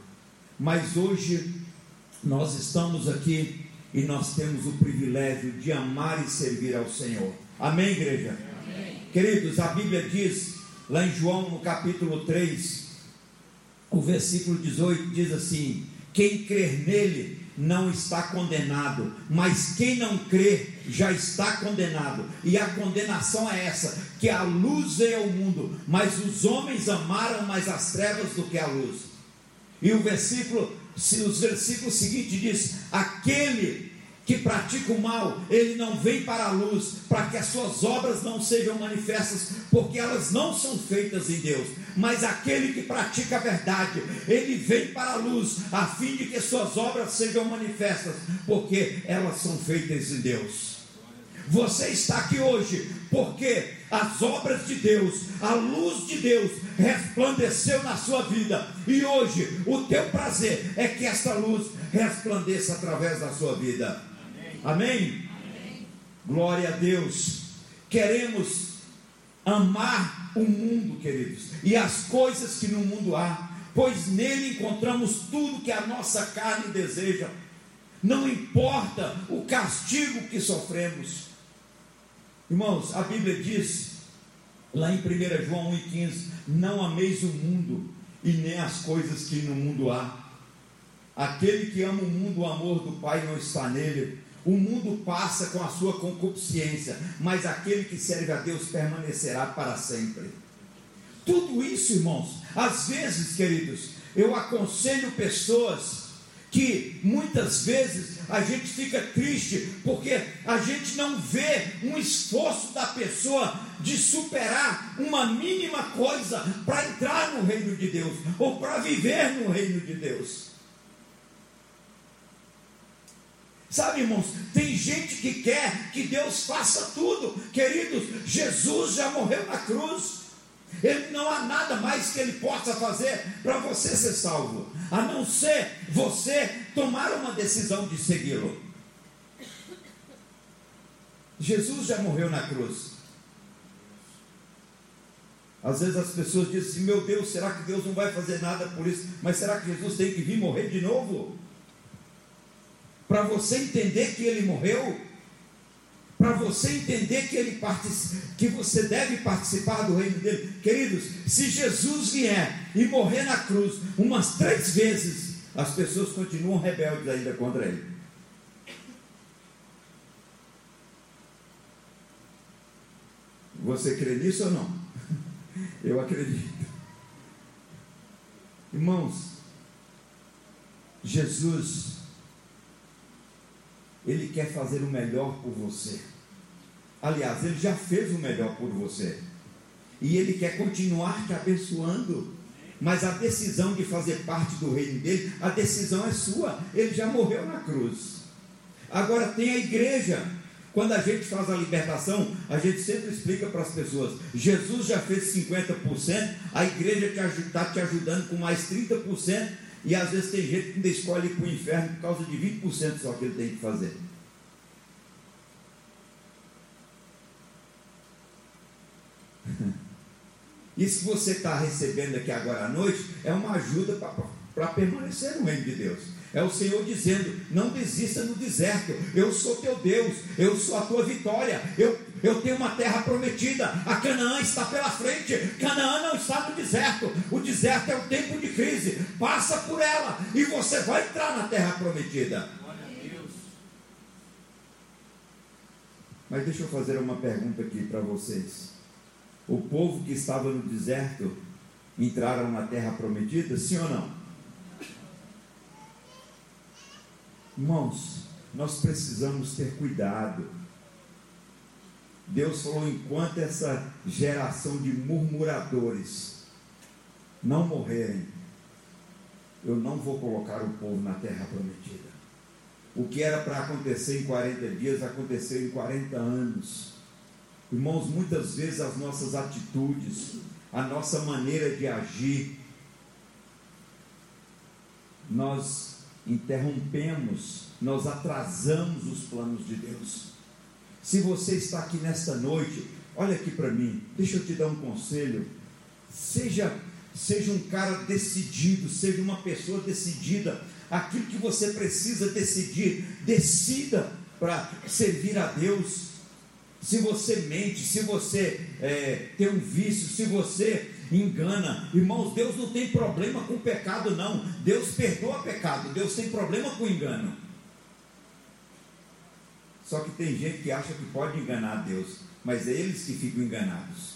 Mas hoje nós estamos aqui e nós temos o privilégio de amar e servir ao Senhor. Amém, igreja? Amém. Queridos, a Bíblia diz lá em João no capítulo 3, o versículo 18 diz assim: Quem crer nele não está condenado, mas quem não crê já está condenado. E a condenação é essa: que a luz veio ao mundo, mas os homens amaram mais as trevas do que a luz. E o versículo, os versículos seguintes diz: aquele que pratica o mal, ele não vem para a luz, para que as suas obras não sejam manifestas, porque elas não são feitas em Deus. Mas aquele que pratica a verdade, ele vem para a luz, a fim de que suas obras sejam manifestas, porque elas são feitas em Deus. Você está aqui hoje porque as obras de Deus, a luz de Deus resplandeceu na sua vida, e hoje o teu prazer é que esta luz resplandeça através da sua vida. Amém? Amém? Glória a Deus. Queremos amar o mundo, queridos, e as coisas que no mundo há, pois nele encontramos tudo que a nossa carne deseja. Não importa o castigo que sofremos. Irmãos, a Bíblia diz, lá em 1 João 1,15: Não ameis o mundo e nem as coisas que no mundo há. Aquele que ama o mundo, o amor do Pai não está nele. O mundo passa com a sua concupiscência, mas aquele que serve a Deus permanecerá para sempre. Tudo isso, irmãos, às vezes, queridos, eu aconselho pessoas que muitas vezes a gente fica triste porque a gente não vê um esforço da pessoa de superar uma mínima coisa para entrar no reino de Deus ou para viver no reino de Deus. Sabe, irmãos, tem gente que quer que Deus faça tudo. Queridos, Jesus já morreu na cruz. Ele não há nada mais que ele possa fazer para você ser salvo, a não ser você tomar uma decisão de segui-lo. Jesus já morreu na cruz. Às vezes as pessoas dizem assim: Meu Deus, será que Deus não vai fazer nada por isso? Mas será que Jesus tem que vir morrer de novo? Para você entender que ele morreu, para você entender que ele que você deve participar do reino dele. Queridos, se Jesus vier e morrer na cruz umas três vezes, as pessoas continuam rebeldes ainda contra ele. Você crê nisso ou não? (laughs) Eu acredito. Irmãos, Jesus, Ele quer fazer o melhor por você. Aliás, Ele já fez o melhor por você. E Ele quer continuar te abençoando. Mas a decisão de fazer parte do reino dele, a decisão é sua. Ele já morreu na cruz. Agora tem a igreja. Quando a gente faz a libertação, a gente sempre explica para as pessoas: Jesus já fez 50%, a igreja está te ajudando com mais 30%, e às vezes tem gente que ainda escolhe ir para o inferno por causa de 20% só que ele tem que fazer. (laughs) E se você está recebendo aqui agora à noite, é uma ajuda para permanecer no reino de Deus. É o Senhor dizendo: não desista no deserto, eu sou teu Deus, eu sou a tua vitória, eu, eu tenho uma terra prometida, a Canaã está pela frente, Canaã não está no deserto, o deserto é o tempo de crise, passa por ela e você vai entrar na terra prometida. Mas deixa eu fazer uma pergunta aqui para vocês. O povo que estava no deserto entraram na terra prometida, sim ou não? Irmãos, nós precisamos ter cuidado. Deus falou: enquanto essa geração de murmuradores não morrerem, eu não vou colocar o povo na terra prometida. O que era para acontecer em 40 dias aconteceu em 40 anos. Irmãos, muitas vezes as nossas atitudes, a nossa maneira de agir, nós interrompemos, nós atrasamos os planos de Deus. Se você está aqui nesta noite, olha aqui para mim, deixa eu te dar um conselho. Seja, seja um cara decidido, seja uma pessoa decidida. Aquilo que você precisa decidir, decida para servir a Deus. Se você mente, se você é, tem um vício, se você engana. Irmãos, Deus não tem problema com pecado, não. Deus perdoa pecado, Deus tem problema com engano. Só que tem gente que acha que pode enganar Deus, mas é eles que ficam enganados.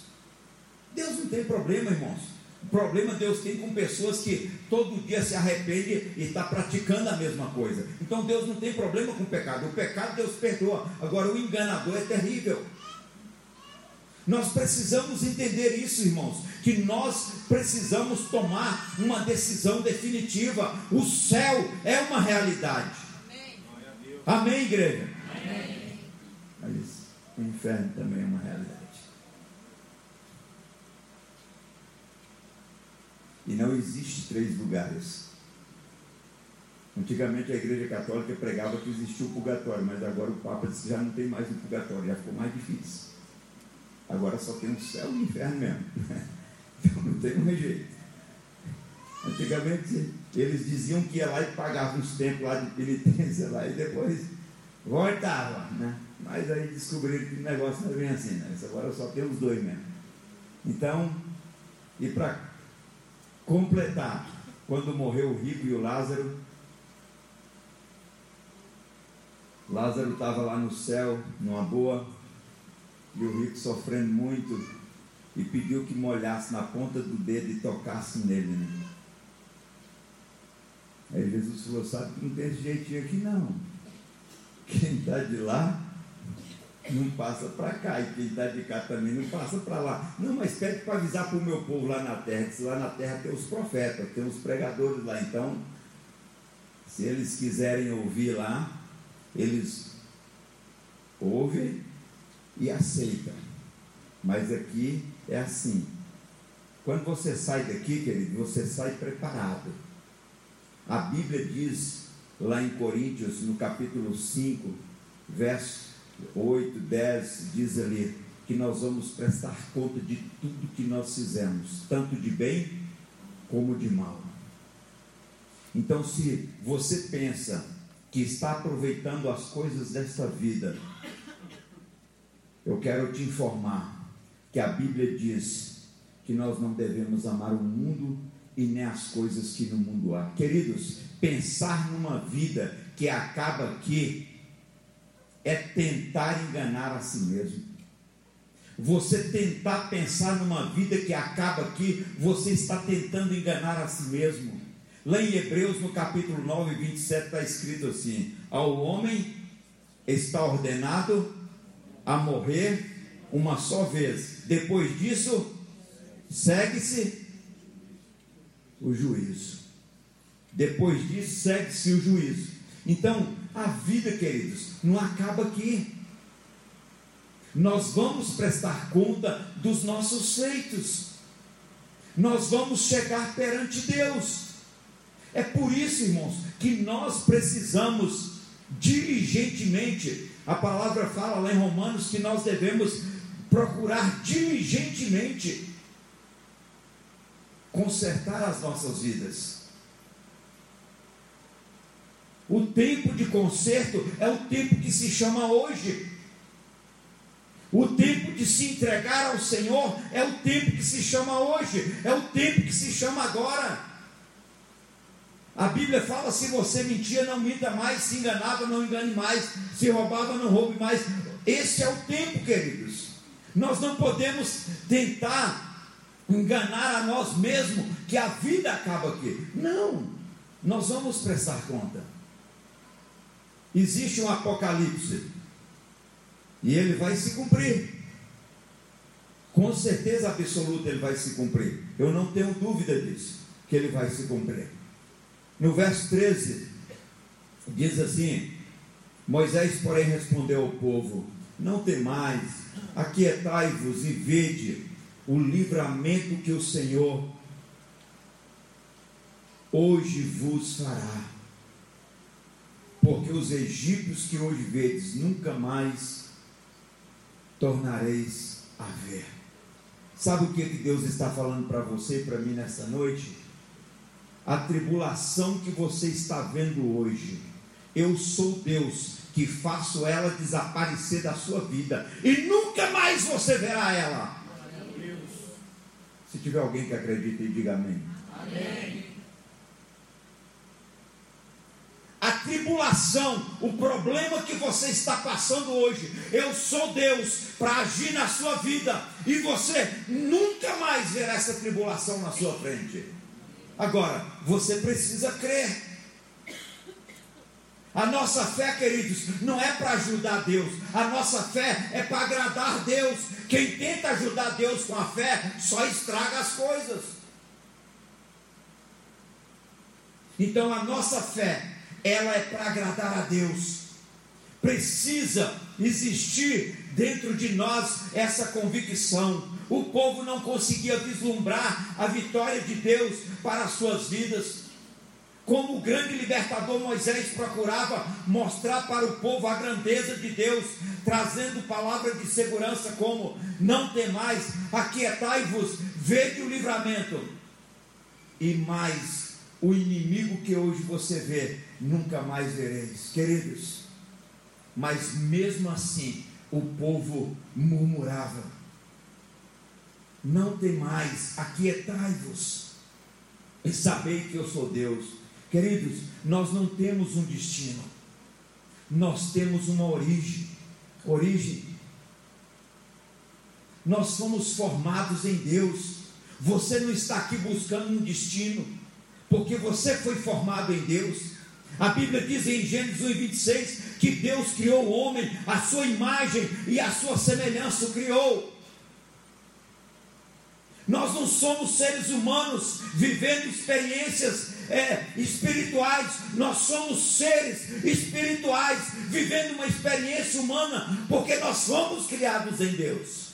Deus não tem problema, irmãos. O problema Deus tem com pessoas que todo dia se arrepende e está praticando a mesma coisa. Então Deus não tem problema com o pecado. O pecado Deus perdoa. Agora o enganador é terrível. Nós precisamos entender isso, irmãos, que nós precisamos tomar uma decisão definitiva. O céu é uma realidade. Amém, Amém igreja? Mas o inferno também é uma realidade. E não existe três lugares. Antigamente a igreja católica pregava que existia o purgatório, mas agora o Papa disse que já não tem mais o purgatório, já ficou mais difícil. Agora só tem o céu e o inferno mesmo. (laughs) Então não tem mais jeito. Antigamente eles diziam que ia lá e pagava uns tempos lá de penitência lá e depois voltava, né? Mas aí descobriram que o negócio não é bem assim, né? Agora só tem os dois mesmo. Então, e para completar, quando morreu o rico e o Lázaro, Lázaro estava lá no céu, numa boa, e o rico sofrendo muito, e pediu que molhasse na ponta do dedo e tocasse nele. Né? Aí Jesus falou: Sabe que não tem esse jeitinho aqui não. Quem está de lá não passa para cá, e quem está de cá também não passa para lá. Não, mas pede para avisar para o meu povo lá na terra, que lá na terra tem os profetas, tem os pregadores lá. Então, se eles quiserem ouvir lá, eles ouvem e aceitam. Mas aqui é assim. Quando você sai daqui, querido, você sai preparado. A Bíblia diz lá em Coríntios, no capítulo 5, verso 8, 10, diz ali que nós vamos prestar conta de tudo que nós fizemos, tanto de bem como de mal. Então, se você pensa que está aproveitando as coisas desta vida, eu quero te informar que a Bíblia diz que nós não devemos amar o mundo e nem as coisas que no mundo há. Queridos, pensar numa vida que acaba aqui é tentar enganar a si mesmo. você tentar pensar numa vida que acaba aqui, você está tentando enganar a si mesmo. Lá em Hebreus, no capítulo 9, 27, está escrito assim: Ao homem está ordenado a morrer uma só vez. Depois disso, segue-se o juízo. Depois disso, segue-se o juízo. Então, a vida, queridos, não acaba aqui. Nós vamos prestar conta dos nossos feitos. Nós vamos chegar perante Deus. É por isso, irmãos, que nós precisamos diligentemente. A palavra fala lá em Romanos que nós devemos procurar diligentemente consertar as nossas vidas. O tempo de conserto é o tempo que se chama hoje. O tempo de se entregar ao Senhor é o tempo que se chama hoje, é o tempo que se chama agora. A Bíblia fala: se você mentia, não minta mais, se enganava, não engane mais, se roubava, não roube mais. Esse é o tempo, queridos. Nós não podemos tentar enganar a nós mesmos que a vida acaba aqui. Não, nós vamos prestar conta. Existe um apocalipse e ele vai se cumprir. Com certeza absoluta ele vai se cumprir. Eu não tenho dúvida disso, que ele vai se cumprir. No verso 13, diz assim: Moisés, porém, respondeu ao povo: Não temais, aquietai-vos e vede o livramento que o Senhor hoje vos fará. Porque os egípcios que hoje vedes nunca mais tornareis a ver. Sabe o que, que Deus está falando para você e para mim nessa noite? A tribulação que você está vendo hoje, eu sou Deus que faço ela desaparecer da sua vida e nunca mais você verá ela. Se tiver alguém que acredita, diga amém. Amém. a tribulação, o problema que você está passando hoje. Eu sou Deus para agir na sua vida e você nunca mais verá essa tribulação na sua frente. Agora, você precisa crer. A nossa fé, queridos, não é para ajudar Deus, a nossa fé é para agradar Deus. Quem tenta ajudar Deus com a fé só estraga as coisas. Então, a nossa fé ela é para agradar a Deus. Precisa existir dentro de nós essa convicção. O povo não conseguia vislumbrar a vitória de Deus para as suas vidas. Como o grande libertador Moisés procurava mostrar para o povo a grandeza de Deus, trazendo palavras de segurança como: não temais, aquietai-vos, vede o livramento. E mais, o inimigo que hoje você vê, nunca mais vereis. Queridos, mas mesmo assim o povo murmurava: Não temais, aquietai-vos e sabei que eu sou Deus. Queridos, nós não temos um destino, nós temos uma origem. Origem. Nós fomos formados em Deus. Você não está aqui buscando um destino, porque você foi formado em Deus. A Bíblia diz em Gênesis 1, 26 que Deus criou o homem, a sua imagem e a sua semelhança o criou. Nós não somos seres humanos vivendo experiências é, espirituais, nós somos seres espirituais vivendo uma experiência humana, porque nós fomos criados em Deus.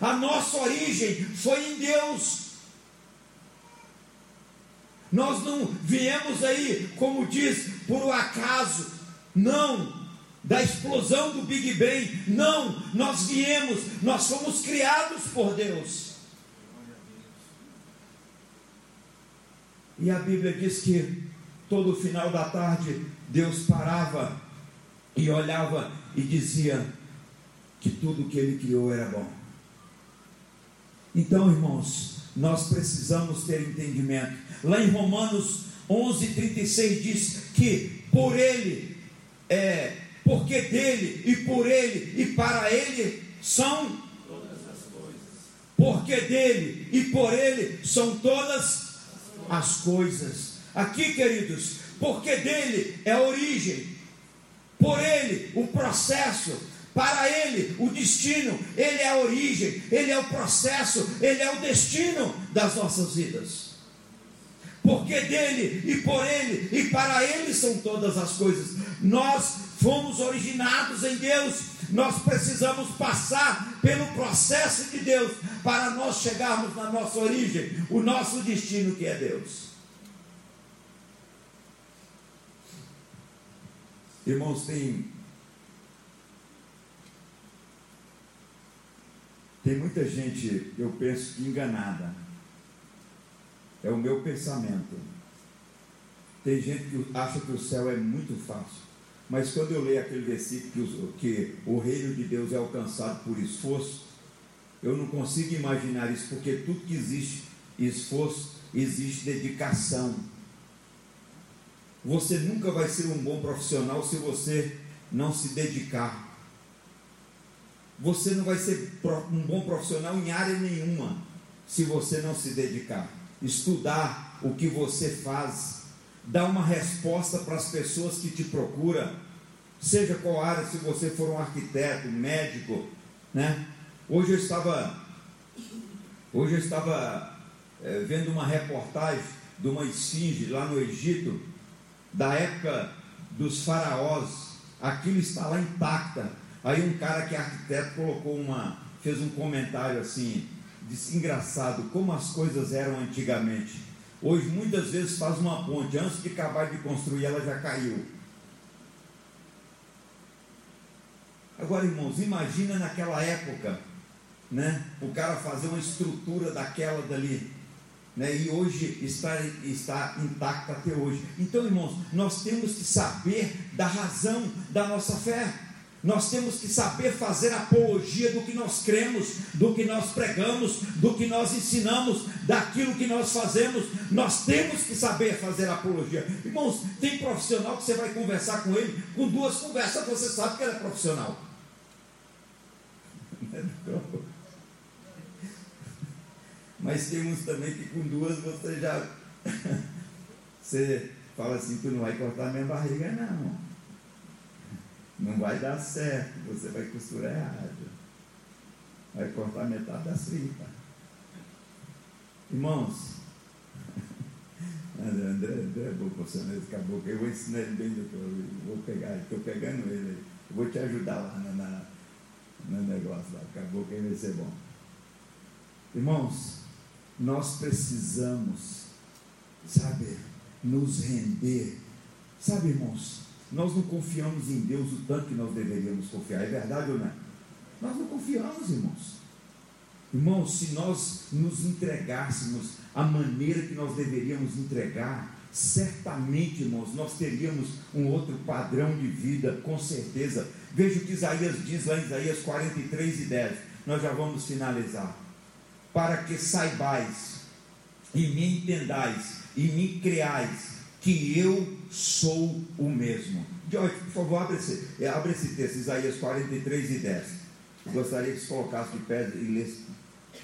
A nossa origem foi em Deus. Nós não viemos aí, como diz, por um acaso. Não. Da explosão do Big Bang. Não. Nós viemos, nós fomos criados por Deus. E a Bíblia diz que todo final da tarde Deus parava e olhava e dizia que tudo que ele criou era bom. Então, irmãos, nós precisamos ter entendimento. Lá em Romanos 11:36 diz que por ele é, porque dele e por ele e para ele são porque dele e por ele são todas as coisas. Aqui, queridos, porque dele é a origem, por ele o processo, para ele o destino, ele é a origem, ele é o processo, ele é o destino das nossas vidas. Porque dele e por ele e para ele são todas as coisas. Nós fomos originados em Deus, nós precisamos passar pelo processo de Deus para nós chegarmos na nossa origem, o nosso destino que é Deus. Irmãos, tem tem muita gente, eu penso enganada. É o meu pensamento. Tem gente que acha que o céu é muito fácil. Mas quando eu leio aquele versículo que, o reino de Deus é alcançado por esforço, eu não consigo imaginar isso, porque tudo que existe esforço, existe dedicação. Você nunca vai ser um bom profissional se você não se dedicar. Você não vai ser um bom profissional em área nenhuma se você não se dedicar. Estudar o que você faz, dar uma resposta para as pessoas que te procuram, seja qual área, se você for um arquiteto, médico, né? Hoje eu estava, hoje eu estava é, vendo uma reportagem de uma esfinge lá no Egito, da época dos faraós, aquilo está lá intacta. Aí um cara que é arquiteto colocou uma, fez um comentário assim, disse engraçado como as coisas eram antigamente. Hoje muitas vezes faz uma ponte, antes de acabar de construir ela já caiu. Agora, irmãos, imagina naquela época, né? O cara fazer uma estrutura daquela dali, né? E hoje está, está intacta até hoje. Então, irmãos, nós temos que saber da razão da nossa fé. Nós temos que saber fazer apologia do que nós cremos, do que nós pregamos, do que nós ensinamos, daquilo que nós fazemos. Nós temos que saber fazer apologia. Irmãos, tem profissional que você vai conversar com ele, com duas conversas você sabe que ele é profissional. (laughs) Mas tem uns também que com duas você já. (laughs) Você fala assim: tu não vai cortar minha barriga, não não vai dar certo, você vai costurar errado. Vai cortar metade da tripas. Irmãos, (laughs) André, André, André é bom profissional caboclo, eu vou ensinar ele bem, doutor, vou pegar, estou pegando ele, eu vou te ajudar lá na, na, no negócio lá, o caboclo vai ser bom. Irmãos, nós precisamos, sabe, nos render. Sabe, irmãos, nós não confiamos em Deus o tanto que nós deveríamos confiar. É verdade ou não é? Nós não confiamos, irmãos. Irmãos, se nós nos entregássemos a maneira que nós deveríamos entregar, certamente, irmãos, nós teríamos um outro padrão de vida, com certeza. Veja o que Isaías diz lá em Isaías 43 e 10. Nós já vamos finalizar. Para que saibais e me entendais e me creais que eu sou o mesmo. George, por favor, abre esse, é, abre esse texto, Isaías 43 e 10. Eu gostaria que você colocasse de pé e lesse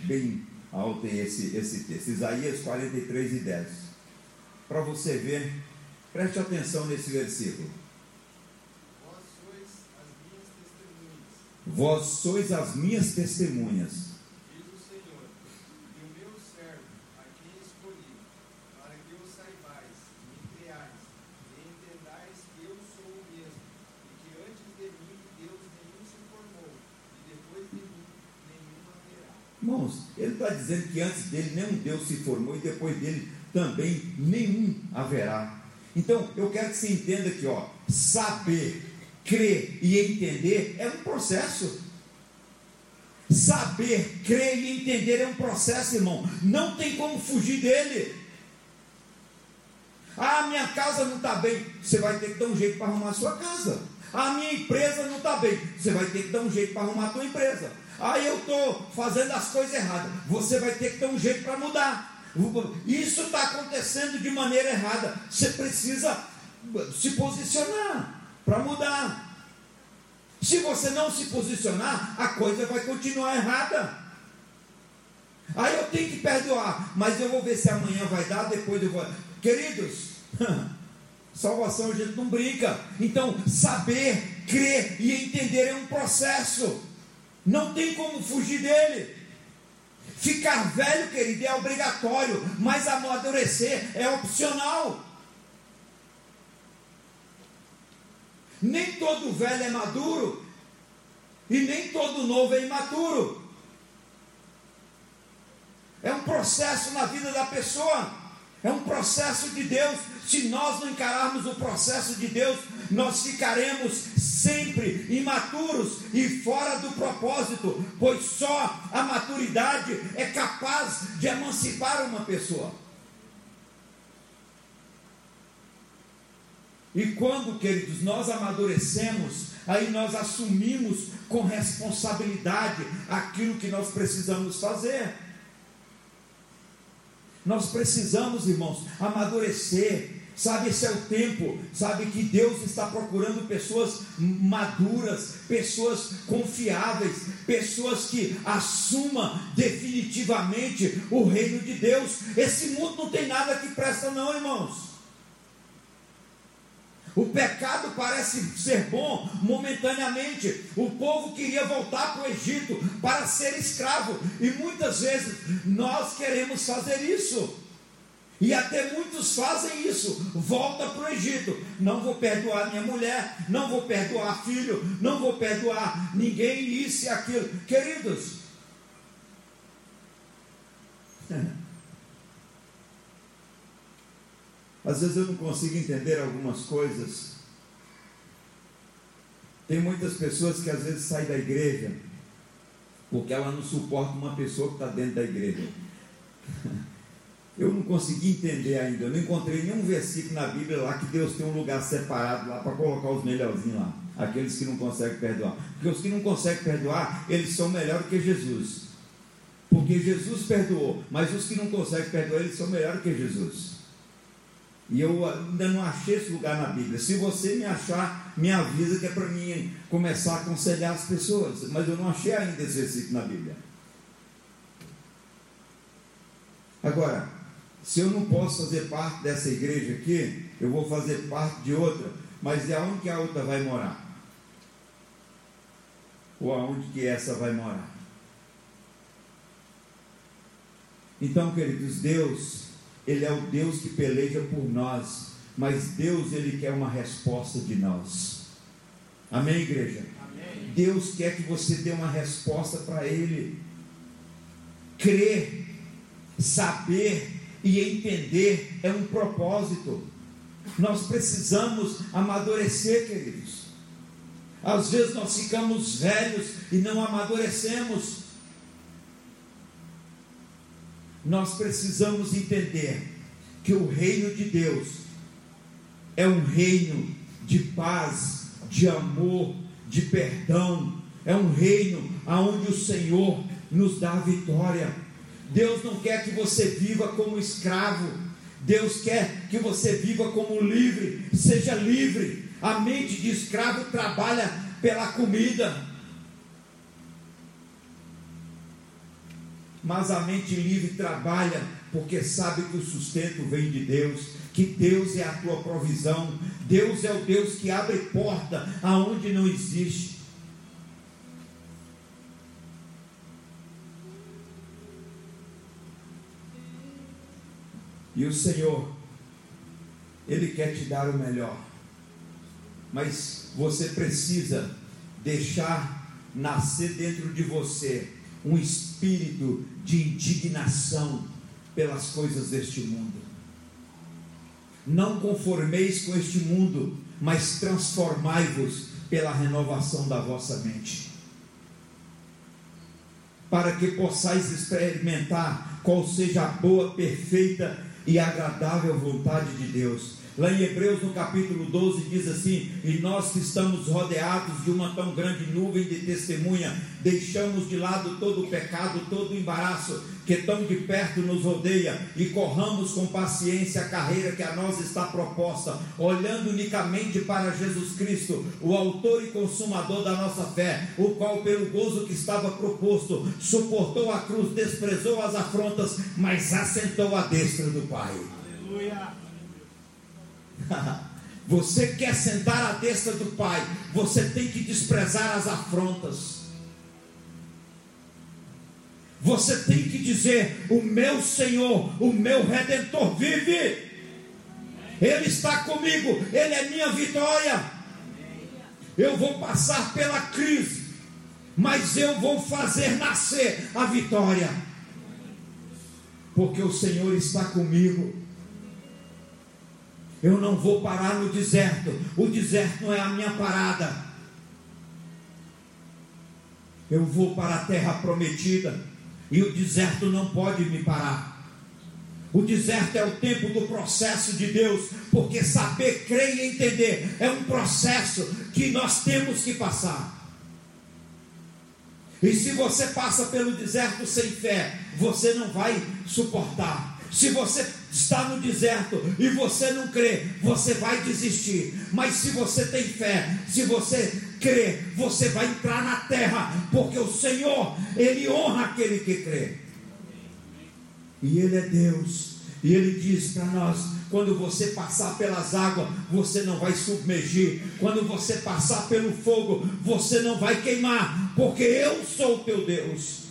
bem alto esse, esse texto. Isaías 43 e 10. Para você ver, preste atenção nesse versículo. Vós sois as minhas testemunhas Irmãos, ele está dizendo que antes dele nenhum Deus se formou e depois dele também nenhum haverá. Então, eu quero que você entenda que, ó, saber, crer e entender é um processo. Saber, crer e entender é um processo, irmão. Não tem como fugir dele. Ah, minha casa não está bem. Você vai ter que dar um jeito para arrumar a sua casa. A minha empresa não está bem. Você vai ter que dar um jeito para arrumar a tua empresa. Ah, eu estou fazendo as coisas erradas. Você vai ter que ter um jeito para mudar. Isso está acontecendo de maneira errada. Você precisa se posicionar para mudar. Se você não se posicionar, a coisa vai continuar errada. Aí eu tenho que perdoar, mas eu vou ver se amanhã vai dar, depois eu vou. Queridos, (laughs) salvação a gente não brinca. Então, saber, crer e entender é um processo. Não tem como fugir dele. Ficar velho, querido, é obrigatório, mas amadurecer é opcional. Nem todo velho é maduro e nem todo novo é imaturo. É um processo na vida da pessoa. É um processo de Deus. Se nós não encararmos o processo de Deus, nós ficaremos sempre imaturos e fora do propósito, pois só a maturidade é capaz de emancipar uma pessoa. E quando, queridos, nós amadurecemos, aí nós assumimos com responsabilidade aquilo que nós precisamos fazer. Nós precisamos, irmãos, amadurecer. Sabe, esse é o tempo, sabe que Deus está procurando pessoas maduras, pessoas confiáveis, pessoas que assumam definitivamente o reino de Deus. Esse mundo não tem nada que presta, não, irmãos. O pecado parece ser bom momentaneamente. O povo queria voltar para o Egito para ser escravo. E muitas vezes nós queremos fazer isso. E até muitos fazem isso. Volta para o Egito. Não vou perdoar minha mulher, não vou perdoar filho, não vou perdoar ninguém, isso e aquilo. Queridos, (laughs) Às vezes eu não consigo entender algumas coisas. Tem muitas pessoas que às vezes saem da igreja porque ela não suporta uma pessoa que está dentro da igreja. (laughs) Eu não consegui entender ainda, eu não encontrei nenhum versículo na Bíblia lá que Deus tem um lugar separado lá para colocar os melhorzinhos lá, aqueles que não conseguem perdoar. Porque os que não conseguem perdoar, eles são melhores que Jesus. Porque Jesus perdoou, mas os que não conseguem perdoar, eles são melhores que Jesus. E eu ainda não achei esse lugar na Bíblia. Se você me achar, me avisa que é para mim começar a aconselhar as pessoas. Mas eu não achei ainda esse versículo na Bíblia. Agora, se eu não posso fazer parte dessa igreja aqui, eu vou fazer parte de outra. Mas é aonde que a outra vai morar? Ou aonde que essa vai morar? Então, queridos, Deus ele é o Deus que peleja por nós, mas Deus ele quer uma resposta de nós. Amém, igreja? Amém. Deus quer que você dê uma resposta para Ele. Crer, saber e entender é um propósito. Nós precisamos amadurecer, queridos. Às vezes nós ficamos velhos e não amadurecemos nós precisamos entender que o reino de Deus é um reino de paz, de amor, de perdão, é um reino aonde o Senhor nos dá vitória. Deus não quer que você viva como escravo, Deus quer que você viva como livre, seja livre. A mente de escravo trabalha pela comida, mas a mente livre trabalha porque sabe que o sustento vem de Deus, que Deus é a tua provisão, Deus é o Deus que abre porta aonde não existe. E o Senhor, Ele quer te dar o melhor, mas você precisa deixar nascer dentro de você um espírito de indignação pelas coisas deste mundo. Não conformeis com este mundo, mas transformai-vos pela renovação da vossa mente, para que possais experimentar qual seja a boa, perfeita e agradável vontade de Deus. Lá em Hebreus, no capítulo 12, diz assim: E nós que estamos rodeados de uma tão grande nuvem de testemunha, deixamos de lado todo o pecado, todo o embaraço que tão de perto nos rodeia e corramos com paciência a carreira que a nós está proposta, olhando unicamente para Jesus Cristo, o Autor e Consumador da nossa fé, o qual, pelo gozo que estava proposto, suportou a cruz, desprezou as afrontas, mas assentou à destra do Pai. Aleluia. (laughs) Você quer sentar à destra do Pai, você tem que desprezar as afrontas. Você tem que dizer: O meu Senhor, o meu Redentor vive. Ele está comigo, Ele é minha vitória. Eu vou passar pela crise, mas eu vou fazer nascer a vitória, porque o Senhor está comigo. Eu não vou parar no deserto. O deserto não é a minha parada. Eu vou para a terra prometida. E o deserto não pode me parar. O deserto é o tempo do processo de Deus, porque saber, crer e entender é um processo que nós temos que passar. E se você passa pelo deserto sem fé, você não vai suportar. Se você está no deserto e você não crê, você vai desistir. Mas se você tem fé, se você crê, você vai entrar na terra, porque o Senhor, Ele honra aquele que crê. E Ele é Deus. E Ele diz para nós: quando você passar pelas águas, você não vai submergir. Quando você passar pelo fogo, você não vai queimar, porque eu sou o teu Deus.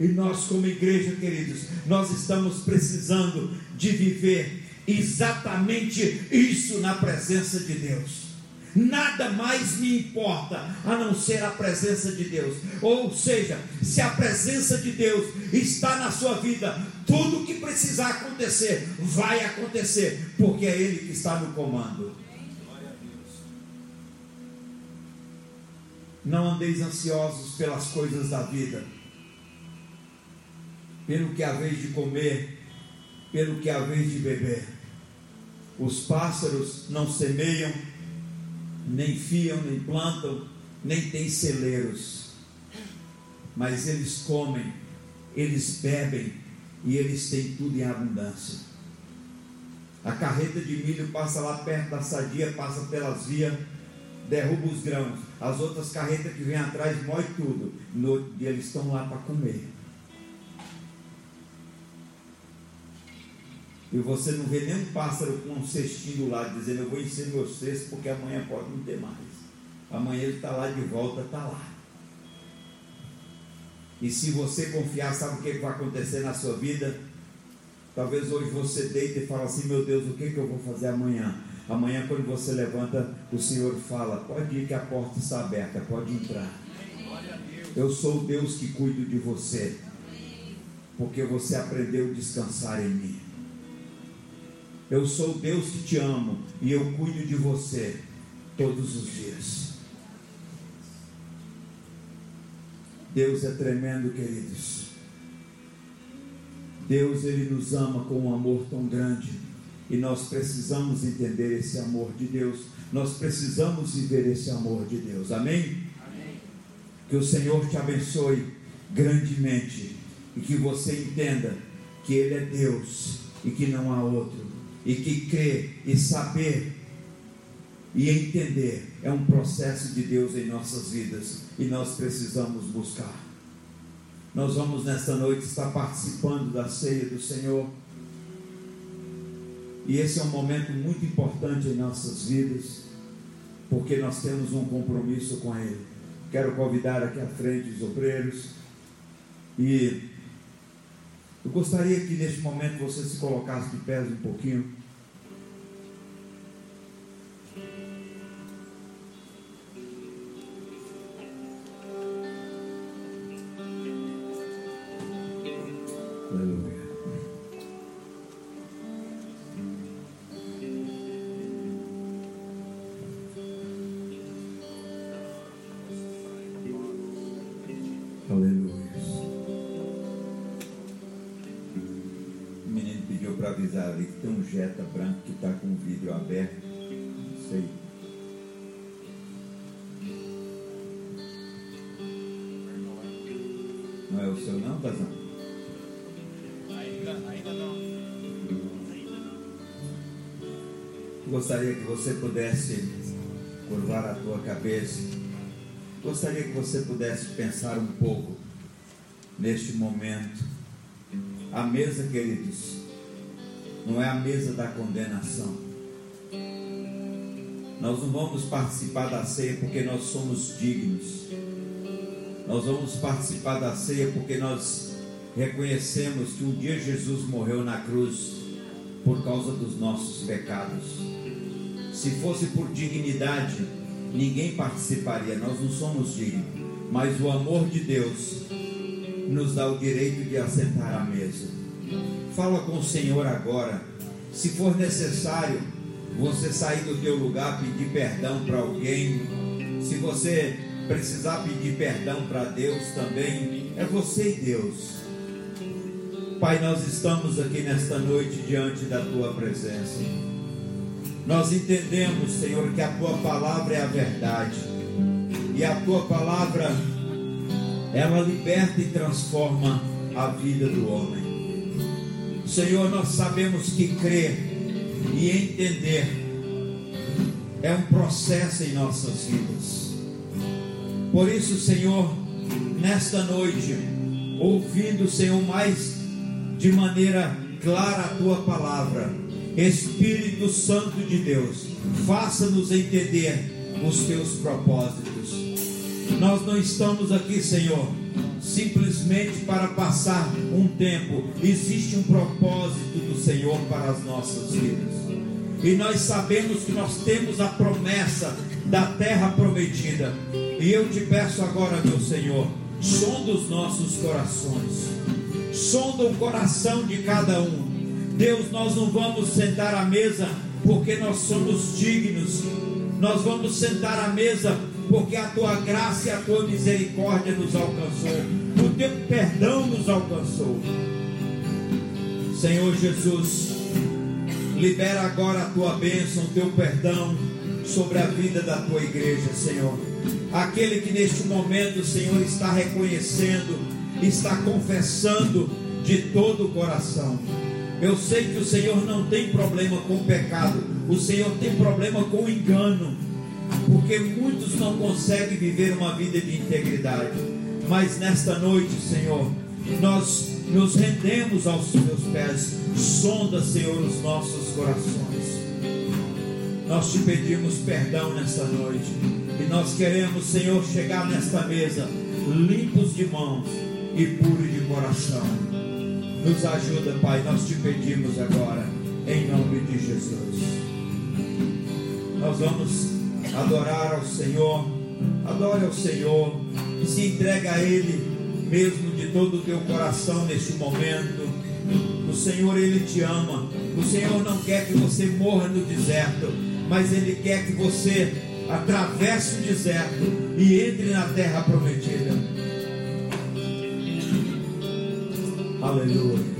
E nós, como igreja, queridos, nós estamos precisando de viver exatamente isso na presença de Deus. Nada mais me importa a não ser a presença de Deus. Ou seja, se a presença de Deus está na sua vida, tudo que precisar acontecer vai acontecer, porque é Ele que está no comando. Não andeis ansiosos pelas coisas da vida pelo que haveis de comer, pelo que haveis de beber. Os pássaros não semeiam, nem fiam, nem plantam, nem têm celeiros, mas eles comem, eles bebem e eles têm tudo em abundância. A carreta de milho passa lá perto da sadia, passa pelas vias, derruba os grãos. As outras carretas que vêm atrás moem tudo. No, e eles estão lá para comer. E você não vê nenhum pássaro com um cestinho do lado dizendo: Eu vou encher meu cesto porque amanhã pode não ter mais. Amanhã ele está lá de volta, está lá. E se você confiar, sabe o que vai acontecer na sua vida? Talvez hoje você deite e fale assim: Meu Deus, o que, que eu vou fazer amanhã? Amanhã, quando você levanta, o Senhor fala: Pode ir que a porta está aberta, pode entrar. Eu sou o Deus que cuido de você, porque você aprendeu a descansar em mim. Eu sou Deus que te amo e eu cuido de você todos os dias. Deus é tremendo, queridos. Deus ele nos ama com um amor tão grande e nós precisamos entender esse amor de Deus. Nós precisamos viver esse amor de Deus. Amém? Amém. Que o Senhor te abençoe grandemente e que você entenda que ele é Deus e que não há outro e que crer e saber e entender é um processo de Deus em nossas vidas e nós precisamos buscar. Nós vamos nesta noite estar participando da ceia do Senhor. E esse é um momento muito importante em nossas vidas, porque nós temos um compromisso com Ele. Quero convidar aqui à frente os obreiros e eu gostaria que neste momento você se colocasse de pés um pouquinho. Que está com o vidro aberto. Não sei. Não é o seu não, Dazão? Ainda, ainda não. Gostaria que você pudesse curvar a tua cabeça. Gostaria que você pudesse pensar um pouco neste momento. A mesa, queridos, não é a mesa da condenação. Nós não vamos participar da ceia porque nós somos dignos. Nós vamos participar da ceia porque nós reconhecemos que um dia Jesus morreu na cruz por causa dos nossos pecados. Se fosse por dignidade, ninguém participaria. Nós não somos dignos, mas o amor de Deus nos dá o direito de assentar à mesa. Fala com o Senhor agora. Se for necessário, você sair do teu lugar, pedir perdão para alguém. Se você precisar pedir perdão para Deus também, é você e Deus. Pai, nós estamos aqui nesta noite diante da tua presença. Nós entendemos, Senhor, que a tua palavra é a verdade. E a tua palavra ela liberta e transforma a vida do homem. Senhor, nós sabemos que crer e entender é um processo em nossas vidas. Por isso, Senhor, nesta noite, ouvindo, Senhor, mais de maneira clara a tua palavra, Espírito Santo de Deus, faça-nos entender os teus propósitos. Nós não estamos aqui, Senhor, simplesmente para passar um tempo. Existe um propósito do Senhor para as nossas vidas. E nós sabemos que nós temos a promessa da terra prometida. E eu te peço agora, meu Senhor, sonda os nossos corações. Sonda o coração de cada um. Deus, nós não vamos sentar à mesa porque nós somos dignos. Nós vamos sentar à mesa porque a tua graça e a tua misericórdia nos alcançou, o teu perdão nos alcançou. Senhor Jesus, libera agora a tua bênção, o teu perdão sobre a vida da tua igreja, Senhor. Aquele que neste momento, Senhor, está reconhecendo, está confessando de todo o coração. Eu sei que o Senhor não tem problema com o pecado, o Senhor tem problema com o engano porque muitos não conseguem viver uma vida de integridade. Mas nesta noite, Senhor, nós nos rendemos aos teus pés. Sonda, Senhor, os nossos corações. Nós te pedimos perdão nesta noite. E nós queremos, Senhor, chegar nesta mesa limpos de mãos e puros de coração. Nos ajuda, Pai, nós te pedimos agora, em nome de Jesus. Nós vamos adorar ao Senhor, adore ao Senhor e se entrega a Ele mesmo de todo o teu coração neste momento. O Senhor, Ele te ama. O Senhor não quer que você morra no deserto, mas Ele quer que você atravesse o deserto e entre na terra prometida. Aleluia.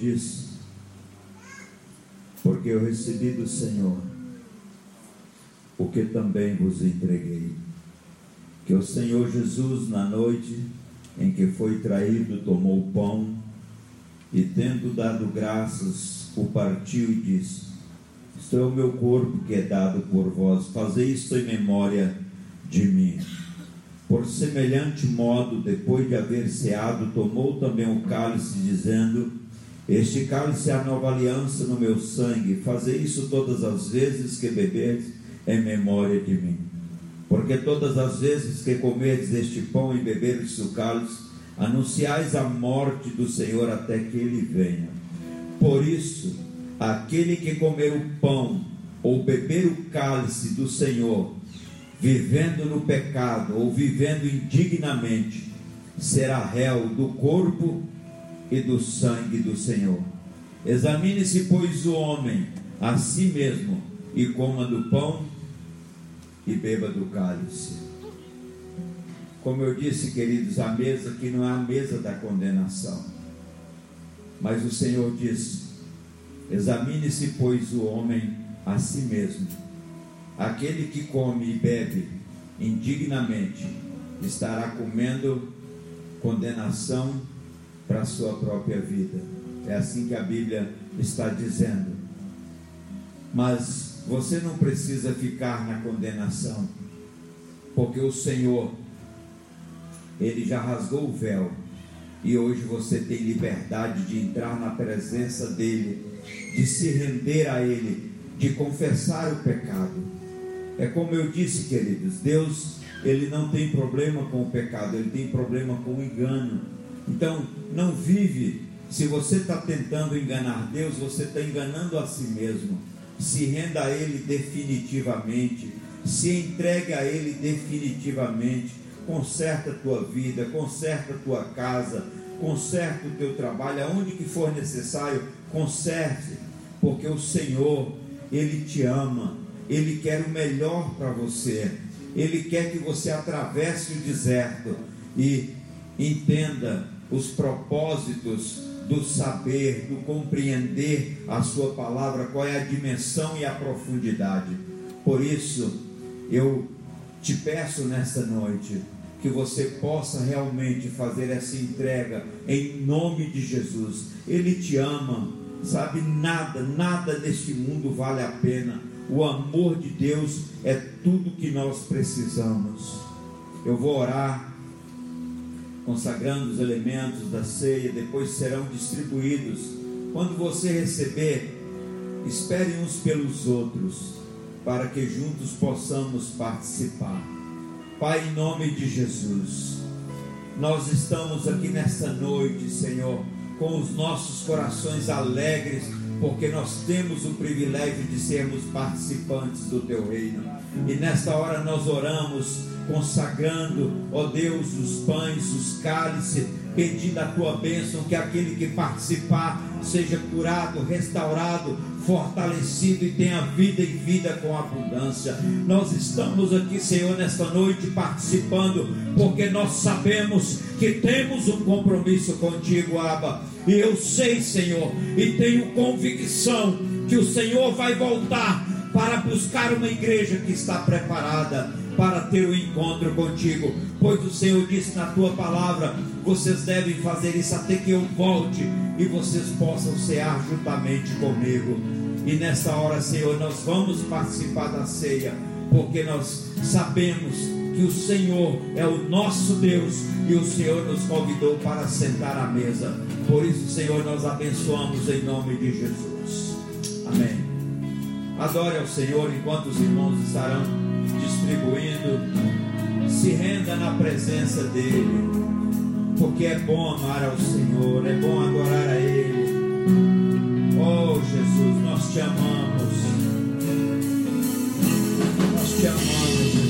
Diz: Porque eu recebi do Senhor o que também vos entreguei. Que o Senhor Jesus, na noite em que foi traído, tomou o pão e, tendo dado graças, o partiu e disse: Isto é o meu corpo que é dado por vós, fazei isto em memória de mim. Por semelhante modo, depois de haver ceado, tomou também o cálice, dizendo: Este cálice é a nova aliança no meu sangue, fazei isso todas as vezes que beberdes em memória de mim. Porque todas as vezes que comerdes este pão e beberdes o cálice, anunciais a morte do Senhor até que ele venha. Por isso, aquele que comer o pão ou beber o cálice do Senhor, vivendo no pecado ou vivendo indignamente, será réu do corpo e do sangue do Senhor. Examine-se, pois, o homem a si mesmo e coma do pão e beba do cálice. Como eu disse, queridos, a mesa que não é a mesa da condenação. Mas o Senhor diz: examine-se, pois, o homem a si mesmo. Aquele que come e bebe indignamente estará comendo condenação para a sua própria vida. É assim que a Bíblia está dizendo. Mas você não precisa ficar na condenação, porque o Senhor, Ele já rasgou o véu e hoje você tem liberdade de entrar na presença dEle, de se render a Ele, de confessar o pecado. É como eu disse, queridos, Deus, Ele não tem problema com o pecado, Ele tem problema com o engano. Então, não vive. Se você está tentando enganar Deus, você está enganando a si mesmo. Se renda a Ele definitivamente, se entregue a Ele definitivamente, conserta a tua vida, conserta a tua casa, conserta o teu trabalho, aonde que for necessário, conserte, porque o Senhor, Ele te ama, Ele quer o melhor para você, Ele quer que você atravesse o deserto. E entenda os propósitos do saber, do compreender a Sua palavra, qual é a dimensão e a profundidade. Por isso, eu te peço nesta noite que você possa realmente fazer essa entrega em nome de Jesus. Ele te ama, sabe? Nada, nada deste mundo vale a pena. O amor de Deus é tudo que nós precisamos. Eu vou orar consagrando os elementos da ceia, depois serão distribuídos. Quando você receber, espere uns pelos outros, para que juntos possamos participar. Pai, em nome de Jesus, nós estamos aqui nesta noite, Senhor, com os nossos corações alegres, porque nós temos o privilégio de sermos participantes do Teu reino. E nesta hora nós oramos consagrando, ó Deus, os pães, os cálices, pedindo a tua bênção, que aquele que participar seja curado, restaurado, fortalecido e tenha vida e vida com abundância. Nós estamos aqui, Senhor, nesta noite participando, porque nós sabemos que temos um compromisso contigo, Abba. E eu sei, Senhor, e tenho convicção que o Senhor vai voltar para buscar uma igreja que está preparada para ter o um encontro contigo, pois o Senhor disse na tua palavra: vocês devem fazer isso até que eu volte e vocês possam cear juntamente comigo. E nessa hora, Senhor, nós vamos participar da ceia, porque nós sabemos que o Senhor é o nosso Deus e o Senhor nos convidou para sentar à mesa. Por isso, Senhor, nós abençoamos em nome de Jesus. Amém. Adore ao Senhor enquanto os irmãos estarão distribuindo. Se renda na presença dEle, porque é bom amar ao Senhor, é bom adorar a Ele. Oh Jesus, nós te amamos. Nós te amamos, Jesus.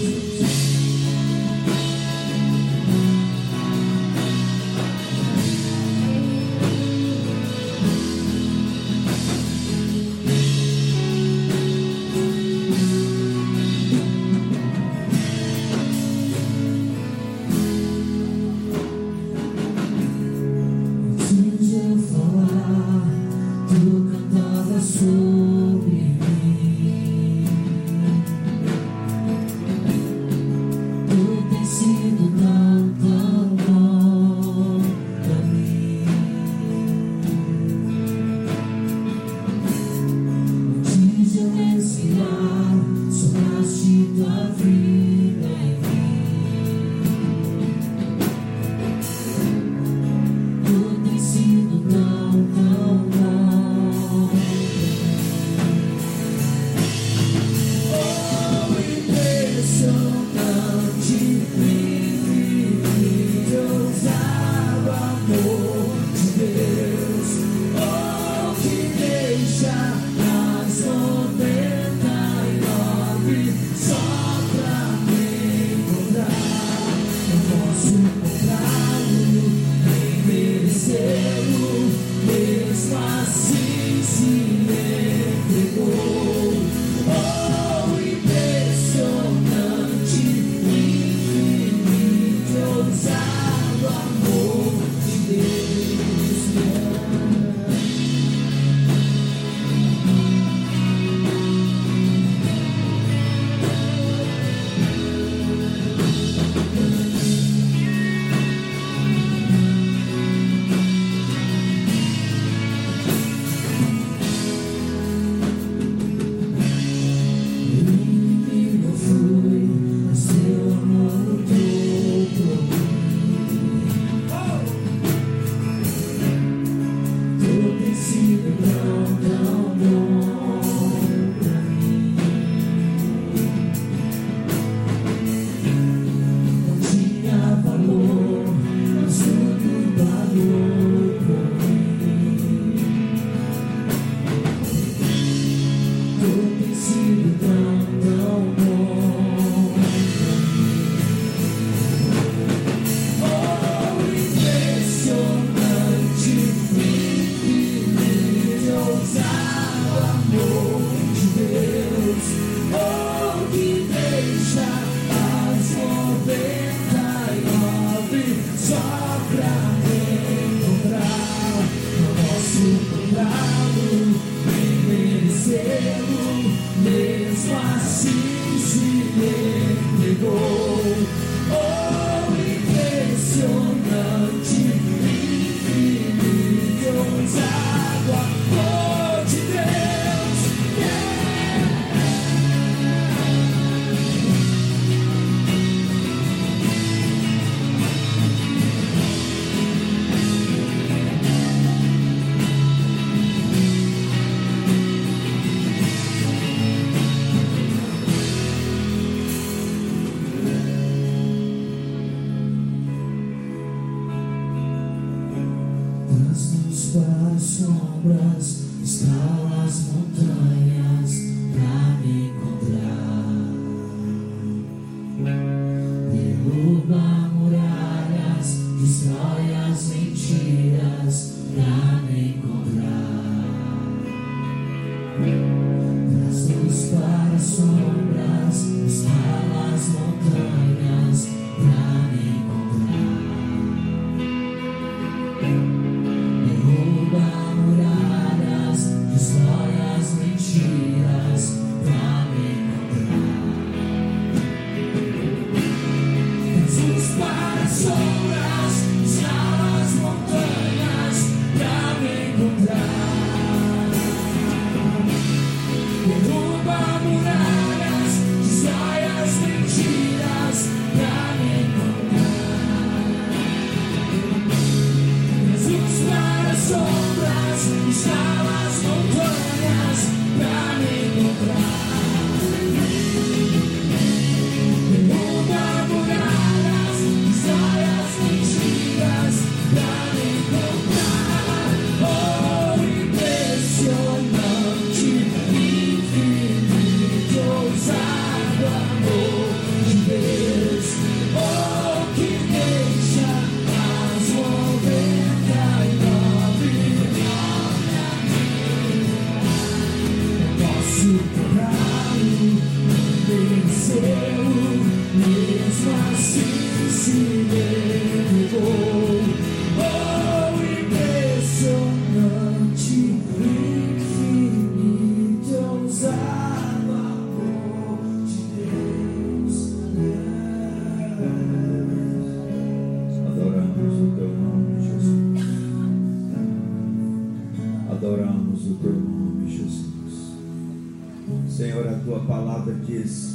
Palavra diz,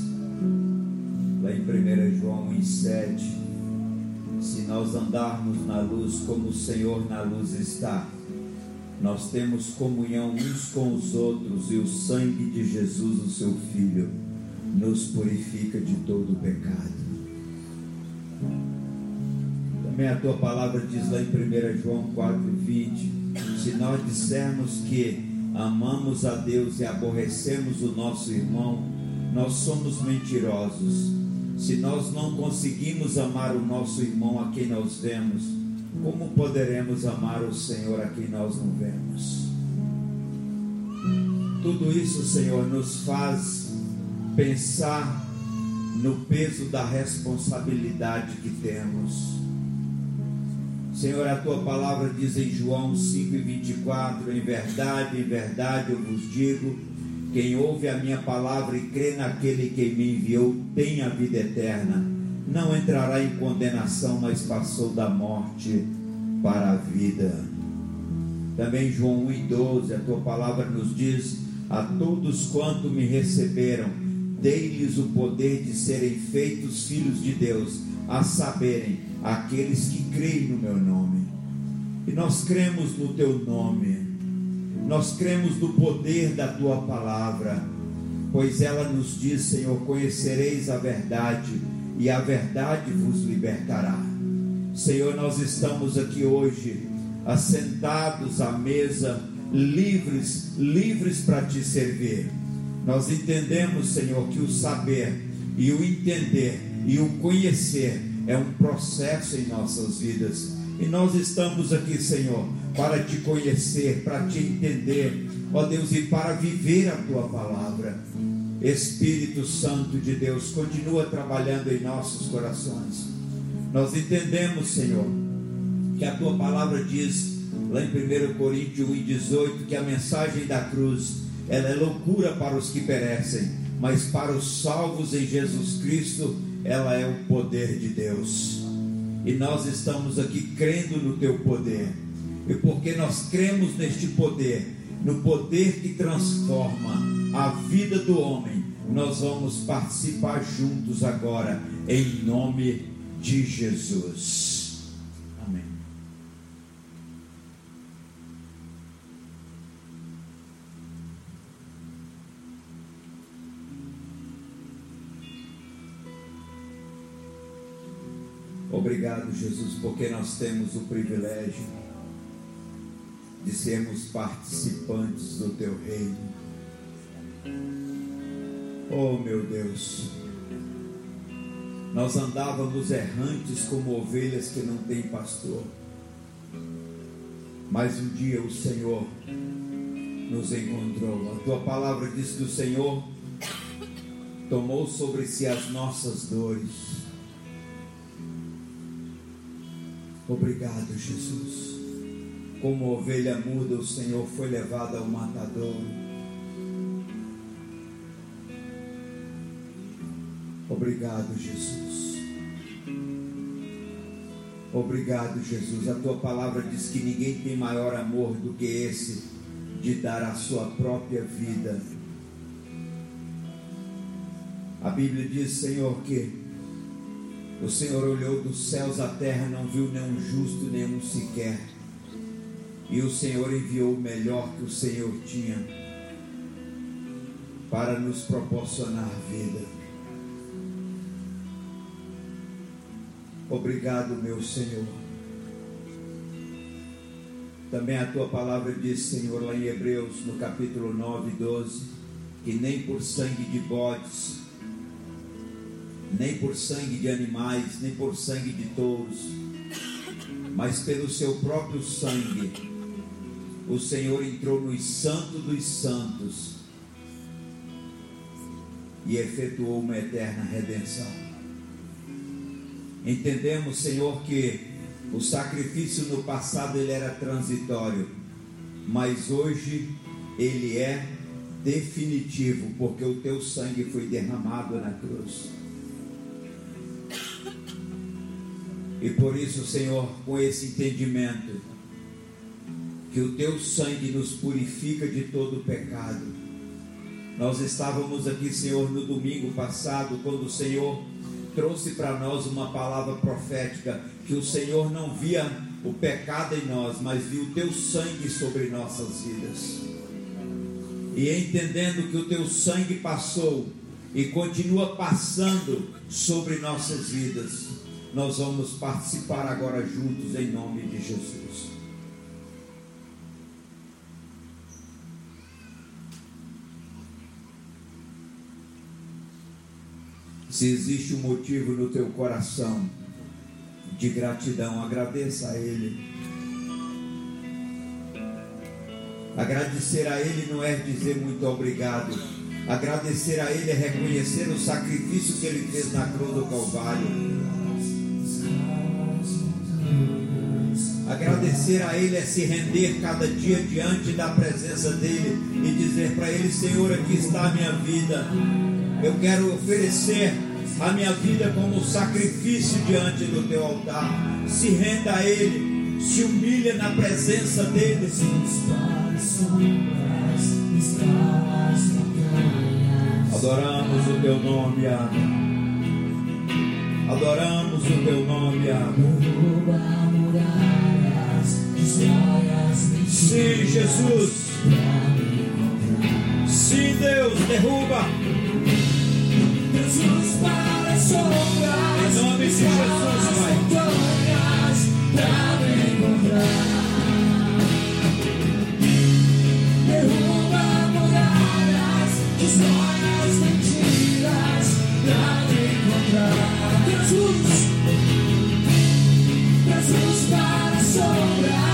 lá em 1 João 1,7: Se nós andarmos na luz como o Senhor na luz está, nós temos comunhão uns com os outros e o sangue de Jesus, o seu Filho, nos purifica de todo pecado. Também a tua palavra diz lá em 1 João 4,20: Se nós dissermos que amamos a Deus e aborrecemos o nosso irmão, nós somos mentirosos. Se nós não conseguimos amar o nosso irmão a quem nós vemos, como poderemos amar o Senhor a quem nós não vemos? Tudo isso, Senhor, nos faz pensar no peso da responsabilidade que temos. Senhor, a tua palavra diz em João 5 e 24: Em verdade, em verdade eu vos digo: quem ouve a minha palavra e crê naquele que me enviou tem a vida eterna. Não entrará em condenação, mas passou da morte para a vida. Também João 1 e 12, a tua palavra nos diz: A todos quanto me receberam, dei-lhes o poder de serem feitos filhos de Deus, a saberem, aqueles que creem no meu nome. E nós cremos no teu nome. Nós cremos no poder da tua palavra, pois ela nos diz, Senhor: conhecereis a verdade, e a verdade vos libertará. Senhor, nós estamos aqui hoje, assentados à mesa, livres, livres para te servir. Nós entendemos, Senhor, que o saber e o entender e o conhecer é um processo em nossas vidas. E nós estamos aqui, Senhor, para te conhecer, para te entender, ó Deus, e para viver a tua palavra. Espírito Santo de Deus, continua trabalhando em nossos corações. Nós entendemos, Senhor, que a tua palavra diz, lá em 1 Coríntios 1,18, que a mensagem da cruz ela é loucura para os que perecem, mas para os salvos em Jesus Cristo, ela é o poder de Deus. E nós estamos aqui crendo no teu poder. E porque nós cremos neste poder, no poder que transforma a vida do homem, nós vamos participar juntos agora, em nome de Jesus. Obrigado, Jesus, porque nós temos o privilégio de sermos participantes do teu reino. Oh, meu Deus, nós andávamos errantes como ovelhas que não têm pastor, mas um dia o Senhor nos encontrou. A tua palavra diz que o Senhor tomou sobre si as nossas dores. Obrigado, Jesus. Como ovelha muda, o Senhor foi levado ao matador. Obrigado, Jesus. Obrigado, Jesus. A tua palavra diz que ninguém tem maior amor do que esse de dar a sua própria vida. A Bíblia diz, Senhor, que o Senhor olhou dos céus à terra, não viu nenhum justo, nenhum sequer. E o Senhor enviou o melhor que o Senhor tinha para nos proporcionar vida. Obrigado, meu Senhor. Também a tua palavra diz, Senhor, lá em Hebreus, no capítulo 9, 12, que nem por sangue de bodes, nem por sangue de animais, nem por sangue de touros, mas pelo seu próprio sangue, o Senhor entrou nos santos dos santos e efetuou uma eterna redenção. Entendemos, Senhor, que o sacrifício no passado ele era transitório, mas hoje ele é definitivo, porque o teu sangue foi derramado na cruz. E por isso, Senhor, com esse entendimento, que o teu sangue nos purifica de todo pecado. Nós estávamos aqui, Senhor, no domingo passado, quando o Senhor trouxe para nós uma palavra profética, que o Senhor não via o pecado em nós, mas viu o teu sangue sobre nossas vidas. E entendendo que o teu sangue passou e continua passando sobre nossas vidas, nós vamos participar agora juntos em nome de Jesus. Se existe um motivo no teu coração de gratidão, agradeça a Ele. Agradecer a Ele não é dizer muito obrigado. Agradecer a Ele é reconhecer o sacrifício que Ele fez na cruz do Calvário. Agradecer a Ele é se render cada dia diante da presença dEle e dizer para Ele: Senhor, aqui está a minha vida. Eu quero oferecer a minha vida como sacrifício diante do teu altar. Se renda a Ele, se humilha na presença dEle. Adoramos o teu nome, amém. Adoramos o teu nome, amém. Sim, Jesus. Sim, Deus, derruba. Jesus para sombras, Em nome de Jesus, Pai. pra me encontrar. Derruba muralhas, destrói Jesus para sombras,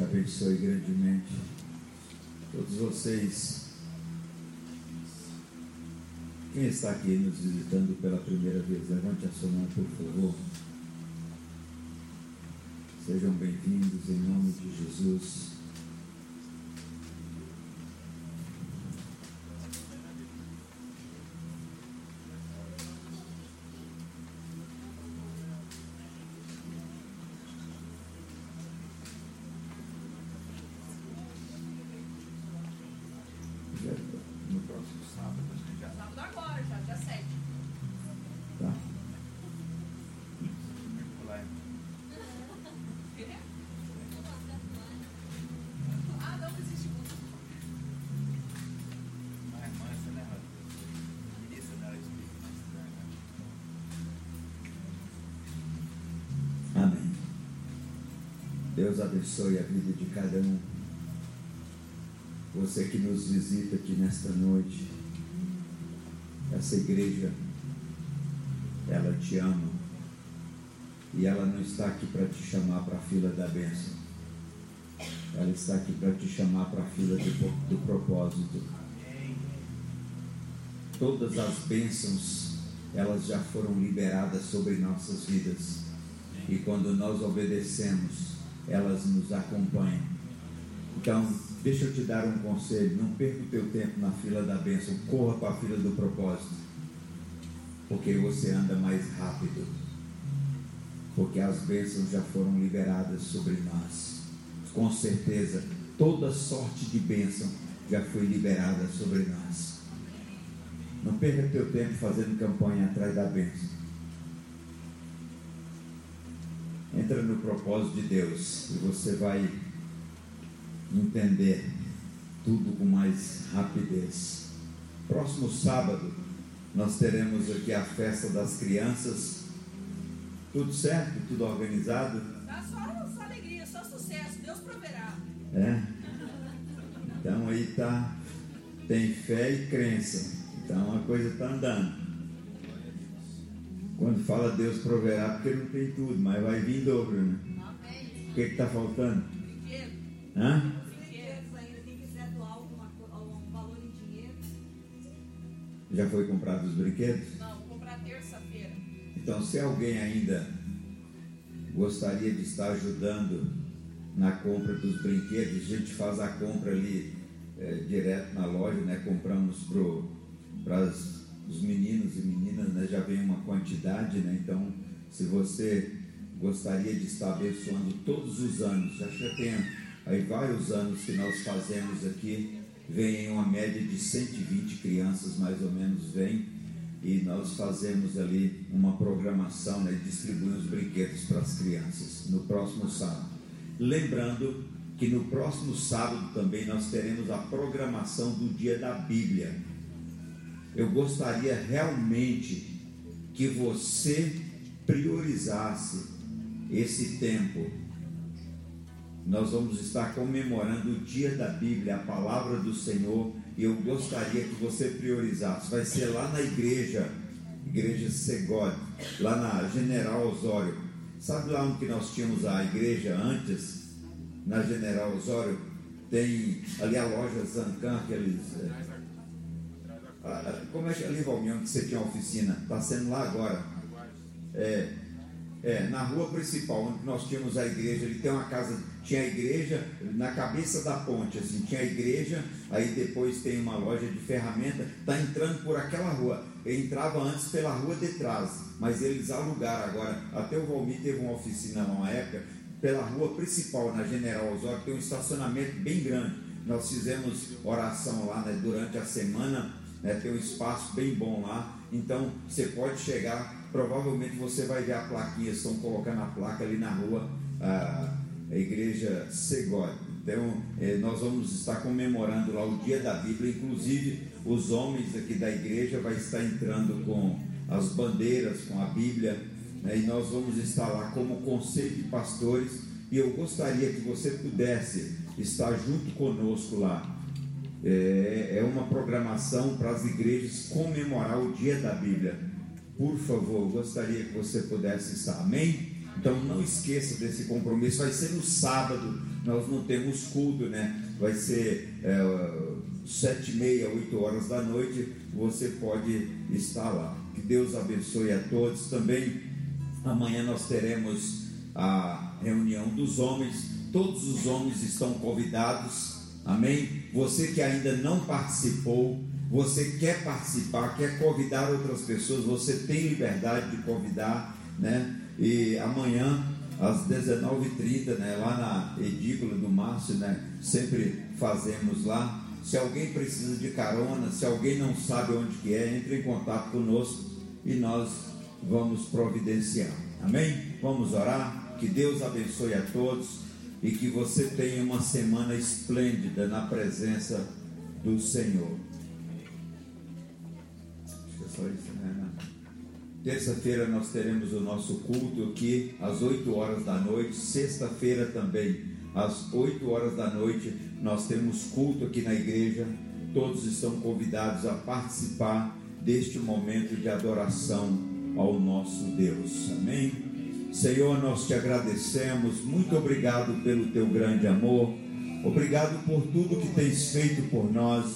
te abençoe grandemente. Todos vocês. Quem está aqui nos visitando pela primeira vez, levante a sua mão, por favor. Sejam bem-vindos em nome de Jesus. Deus abençoe a vida de cada um. Você que nos visita aqui nesta noite. Essa igreja, ela te ama. E ela não está aqui para te chamar para a fila da bênção. Ela está aqui para te chamar para a fila do, do propósito. Todas as bênçãos, elas já foram liberadas sobre nossas vidas. E quando nós obedecemos, elas nos acompanham. Então, deixa eu te dar um conselho: não perca o teu tempo na fila da bênção, corra para a fila do propósito, porque você anda mais rápido. Porque as bênçãos já foram liberadas sobre nós. Com certeza, toda sorte de bênção já foi liberada sobre nós. Não perca teu tempo fazendo campanha atrás da bênção. Entra no propósito de Deus e você vai entender tudo com mais rapidez. Próximo sábado, nós teremos aqui a festa das crianças. Tudo certo? Tudo organizado? Tá só, só alegria, só sucesso. Deus proverá. É? Então aí tá. Tem fé e crença. Então a coisa está andando. Quando fala Deus proverá, porque não tem tudo, mas vai vir em dobro, né? O que está faltando? Hã? Brinquedos ainda. Quem quiser doar alguma, co- algum valor em dinheiro. Já foi comprado os brinquedos? Não, vou comprar terça-feira. Então, se alguém ainda gostaria de estar ajudando na compra dos brinquedos, a gente faz a compra ali eh, direto na loja, né? Compramos para os meninos e meninas, né? Já vem uma quantidade, né? Então, se você gostaria de estar abençoando todos os anos, que já tem aí vários anos que nós fazemos aqui, vem em uma média de 120 crianças mais ou menos, vem e nós fazemos ali uma programação, né, distribuindo os brinquedos para as crianças no próximo sábado. Lembrando que no próximo sábado também nós teremos a programação do dia da Bíblia. Eu gostaria realmente que você priorizasse esse tempo. Nós vamos estar comemorando o dia da Bíblia, a palavra do Senhor, e eu gostaria que você priorizasse. Vai ser lá na igreja, igreja Segode, lá na General Osório. Sabe lá onde nós tínhamos a igreja antes? Na General Osório, tem ali a loja Zancan, aqueles. É, como é que ali, Valmião, que você tinha oficina? Está sendo lá agora. É, é, na rua principal, onde nós tínhamos a igreja, ele tem uma casa, tinha a igreja na cabeça da ponte, assim, tinha a igreja, aí depois tem uma loja de ferramenta, está entrando por aquela rua. Ele entrava antes pela rua de trás, mas eles alugaram agora. Até o Valmir teve uma oficina numa época, pela rua principal, na General Osório, tem um estacionamento bem grande. Nós fizemos oração lá né, durante a semana, né, tem um espaço bem bom lá. Então você pode chegar, provavelmente você vai ver a plaquinha, estão colocando a placa ali na rua, a, a igreja Segode. Então eh, nós vamos estar comemorando lá o dia da Bíblia, inclusive os homens aqui da igreja vai estar entrando com as bandeiras, com a Bíblia né, e nós vamos estar lá como conselho de pastores. E eu gostaria que você pudesse estar junto conosco lá. É, é uma programação para as igrejas comemorar o dia da Bíblia. Por favor, gostaria que você pudesse estar. Amém? Então não esqueça desse compromisso. Vai ser no sábado. Nós não temos culto, né? Vai ser é, sete e meia, oito horas da noite. Você pode estar lá. Que Deus abençoe a todos. Também Amanhã nós teremos a reunião dos homens. Todos os homens estão convidados. Amém? Você que ainda não participou, você quer participar, quer convidar outras pessoas, você tem liberdade de convidar, né? E amanhã às 19h30, né, lá na edícula do Márcio, né, sempre fazemos lá. Se alguém precisa de carona, se alguém não sabe onde que é, entre em contato conosco e nós vamos providenciar. Amém? Vamos orar. Que Deus abençoe a todos e que você tenha uma semana esplêndida na presença do Senhor. Acho que é só isso, né? Terça-feira nós teremos o nosso culto aqui às 8 horas da noite. Sexta-feira também, às 8 horas da noite, nós temos culto aqui na igreja. Todos estão convidados a participar deste momento de adoração ao nosso Deus. Amém? Senhor, nós te agradecemos. Muito obrigado pelo teu grande amor. Obrigado por tudo que tens feito por nós.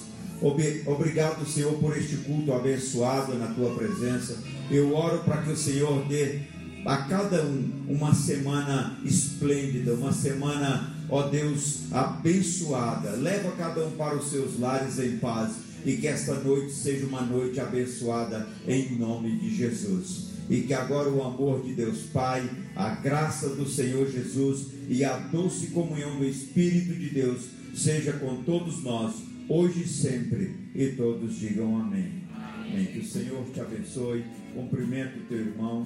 Obrigado, Senhor, por este culto abençoado na tua presença. Eu oro para que o Senhor dê a cada um uma semana esplêndida, uma semana, ó Deus, abençoada. Leva cada um para os seus lares em paz e que esta noite seja uma noite abençoada em nome de Jesus. E que agora o amor de Deus Pai, a graça do Senhor Jesus e a doce comunhão do Espírito de Deus seja com todos nós, hoje e sempre. E todos digam amém. amém. Que o Senhor te abençoe. Cumprimento teu irmão.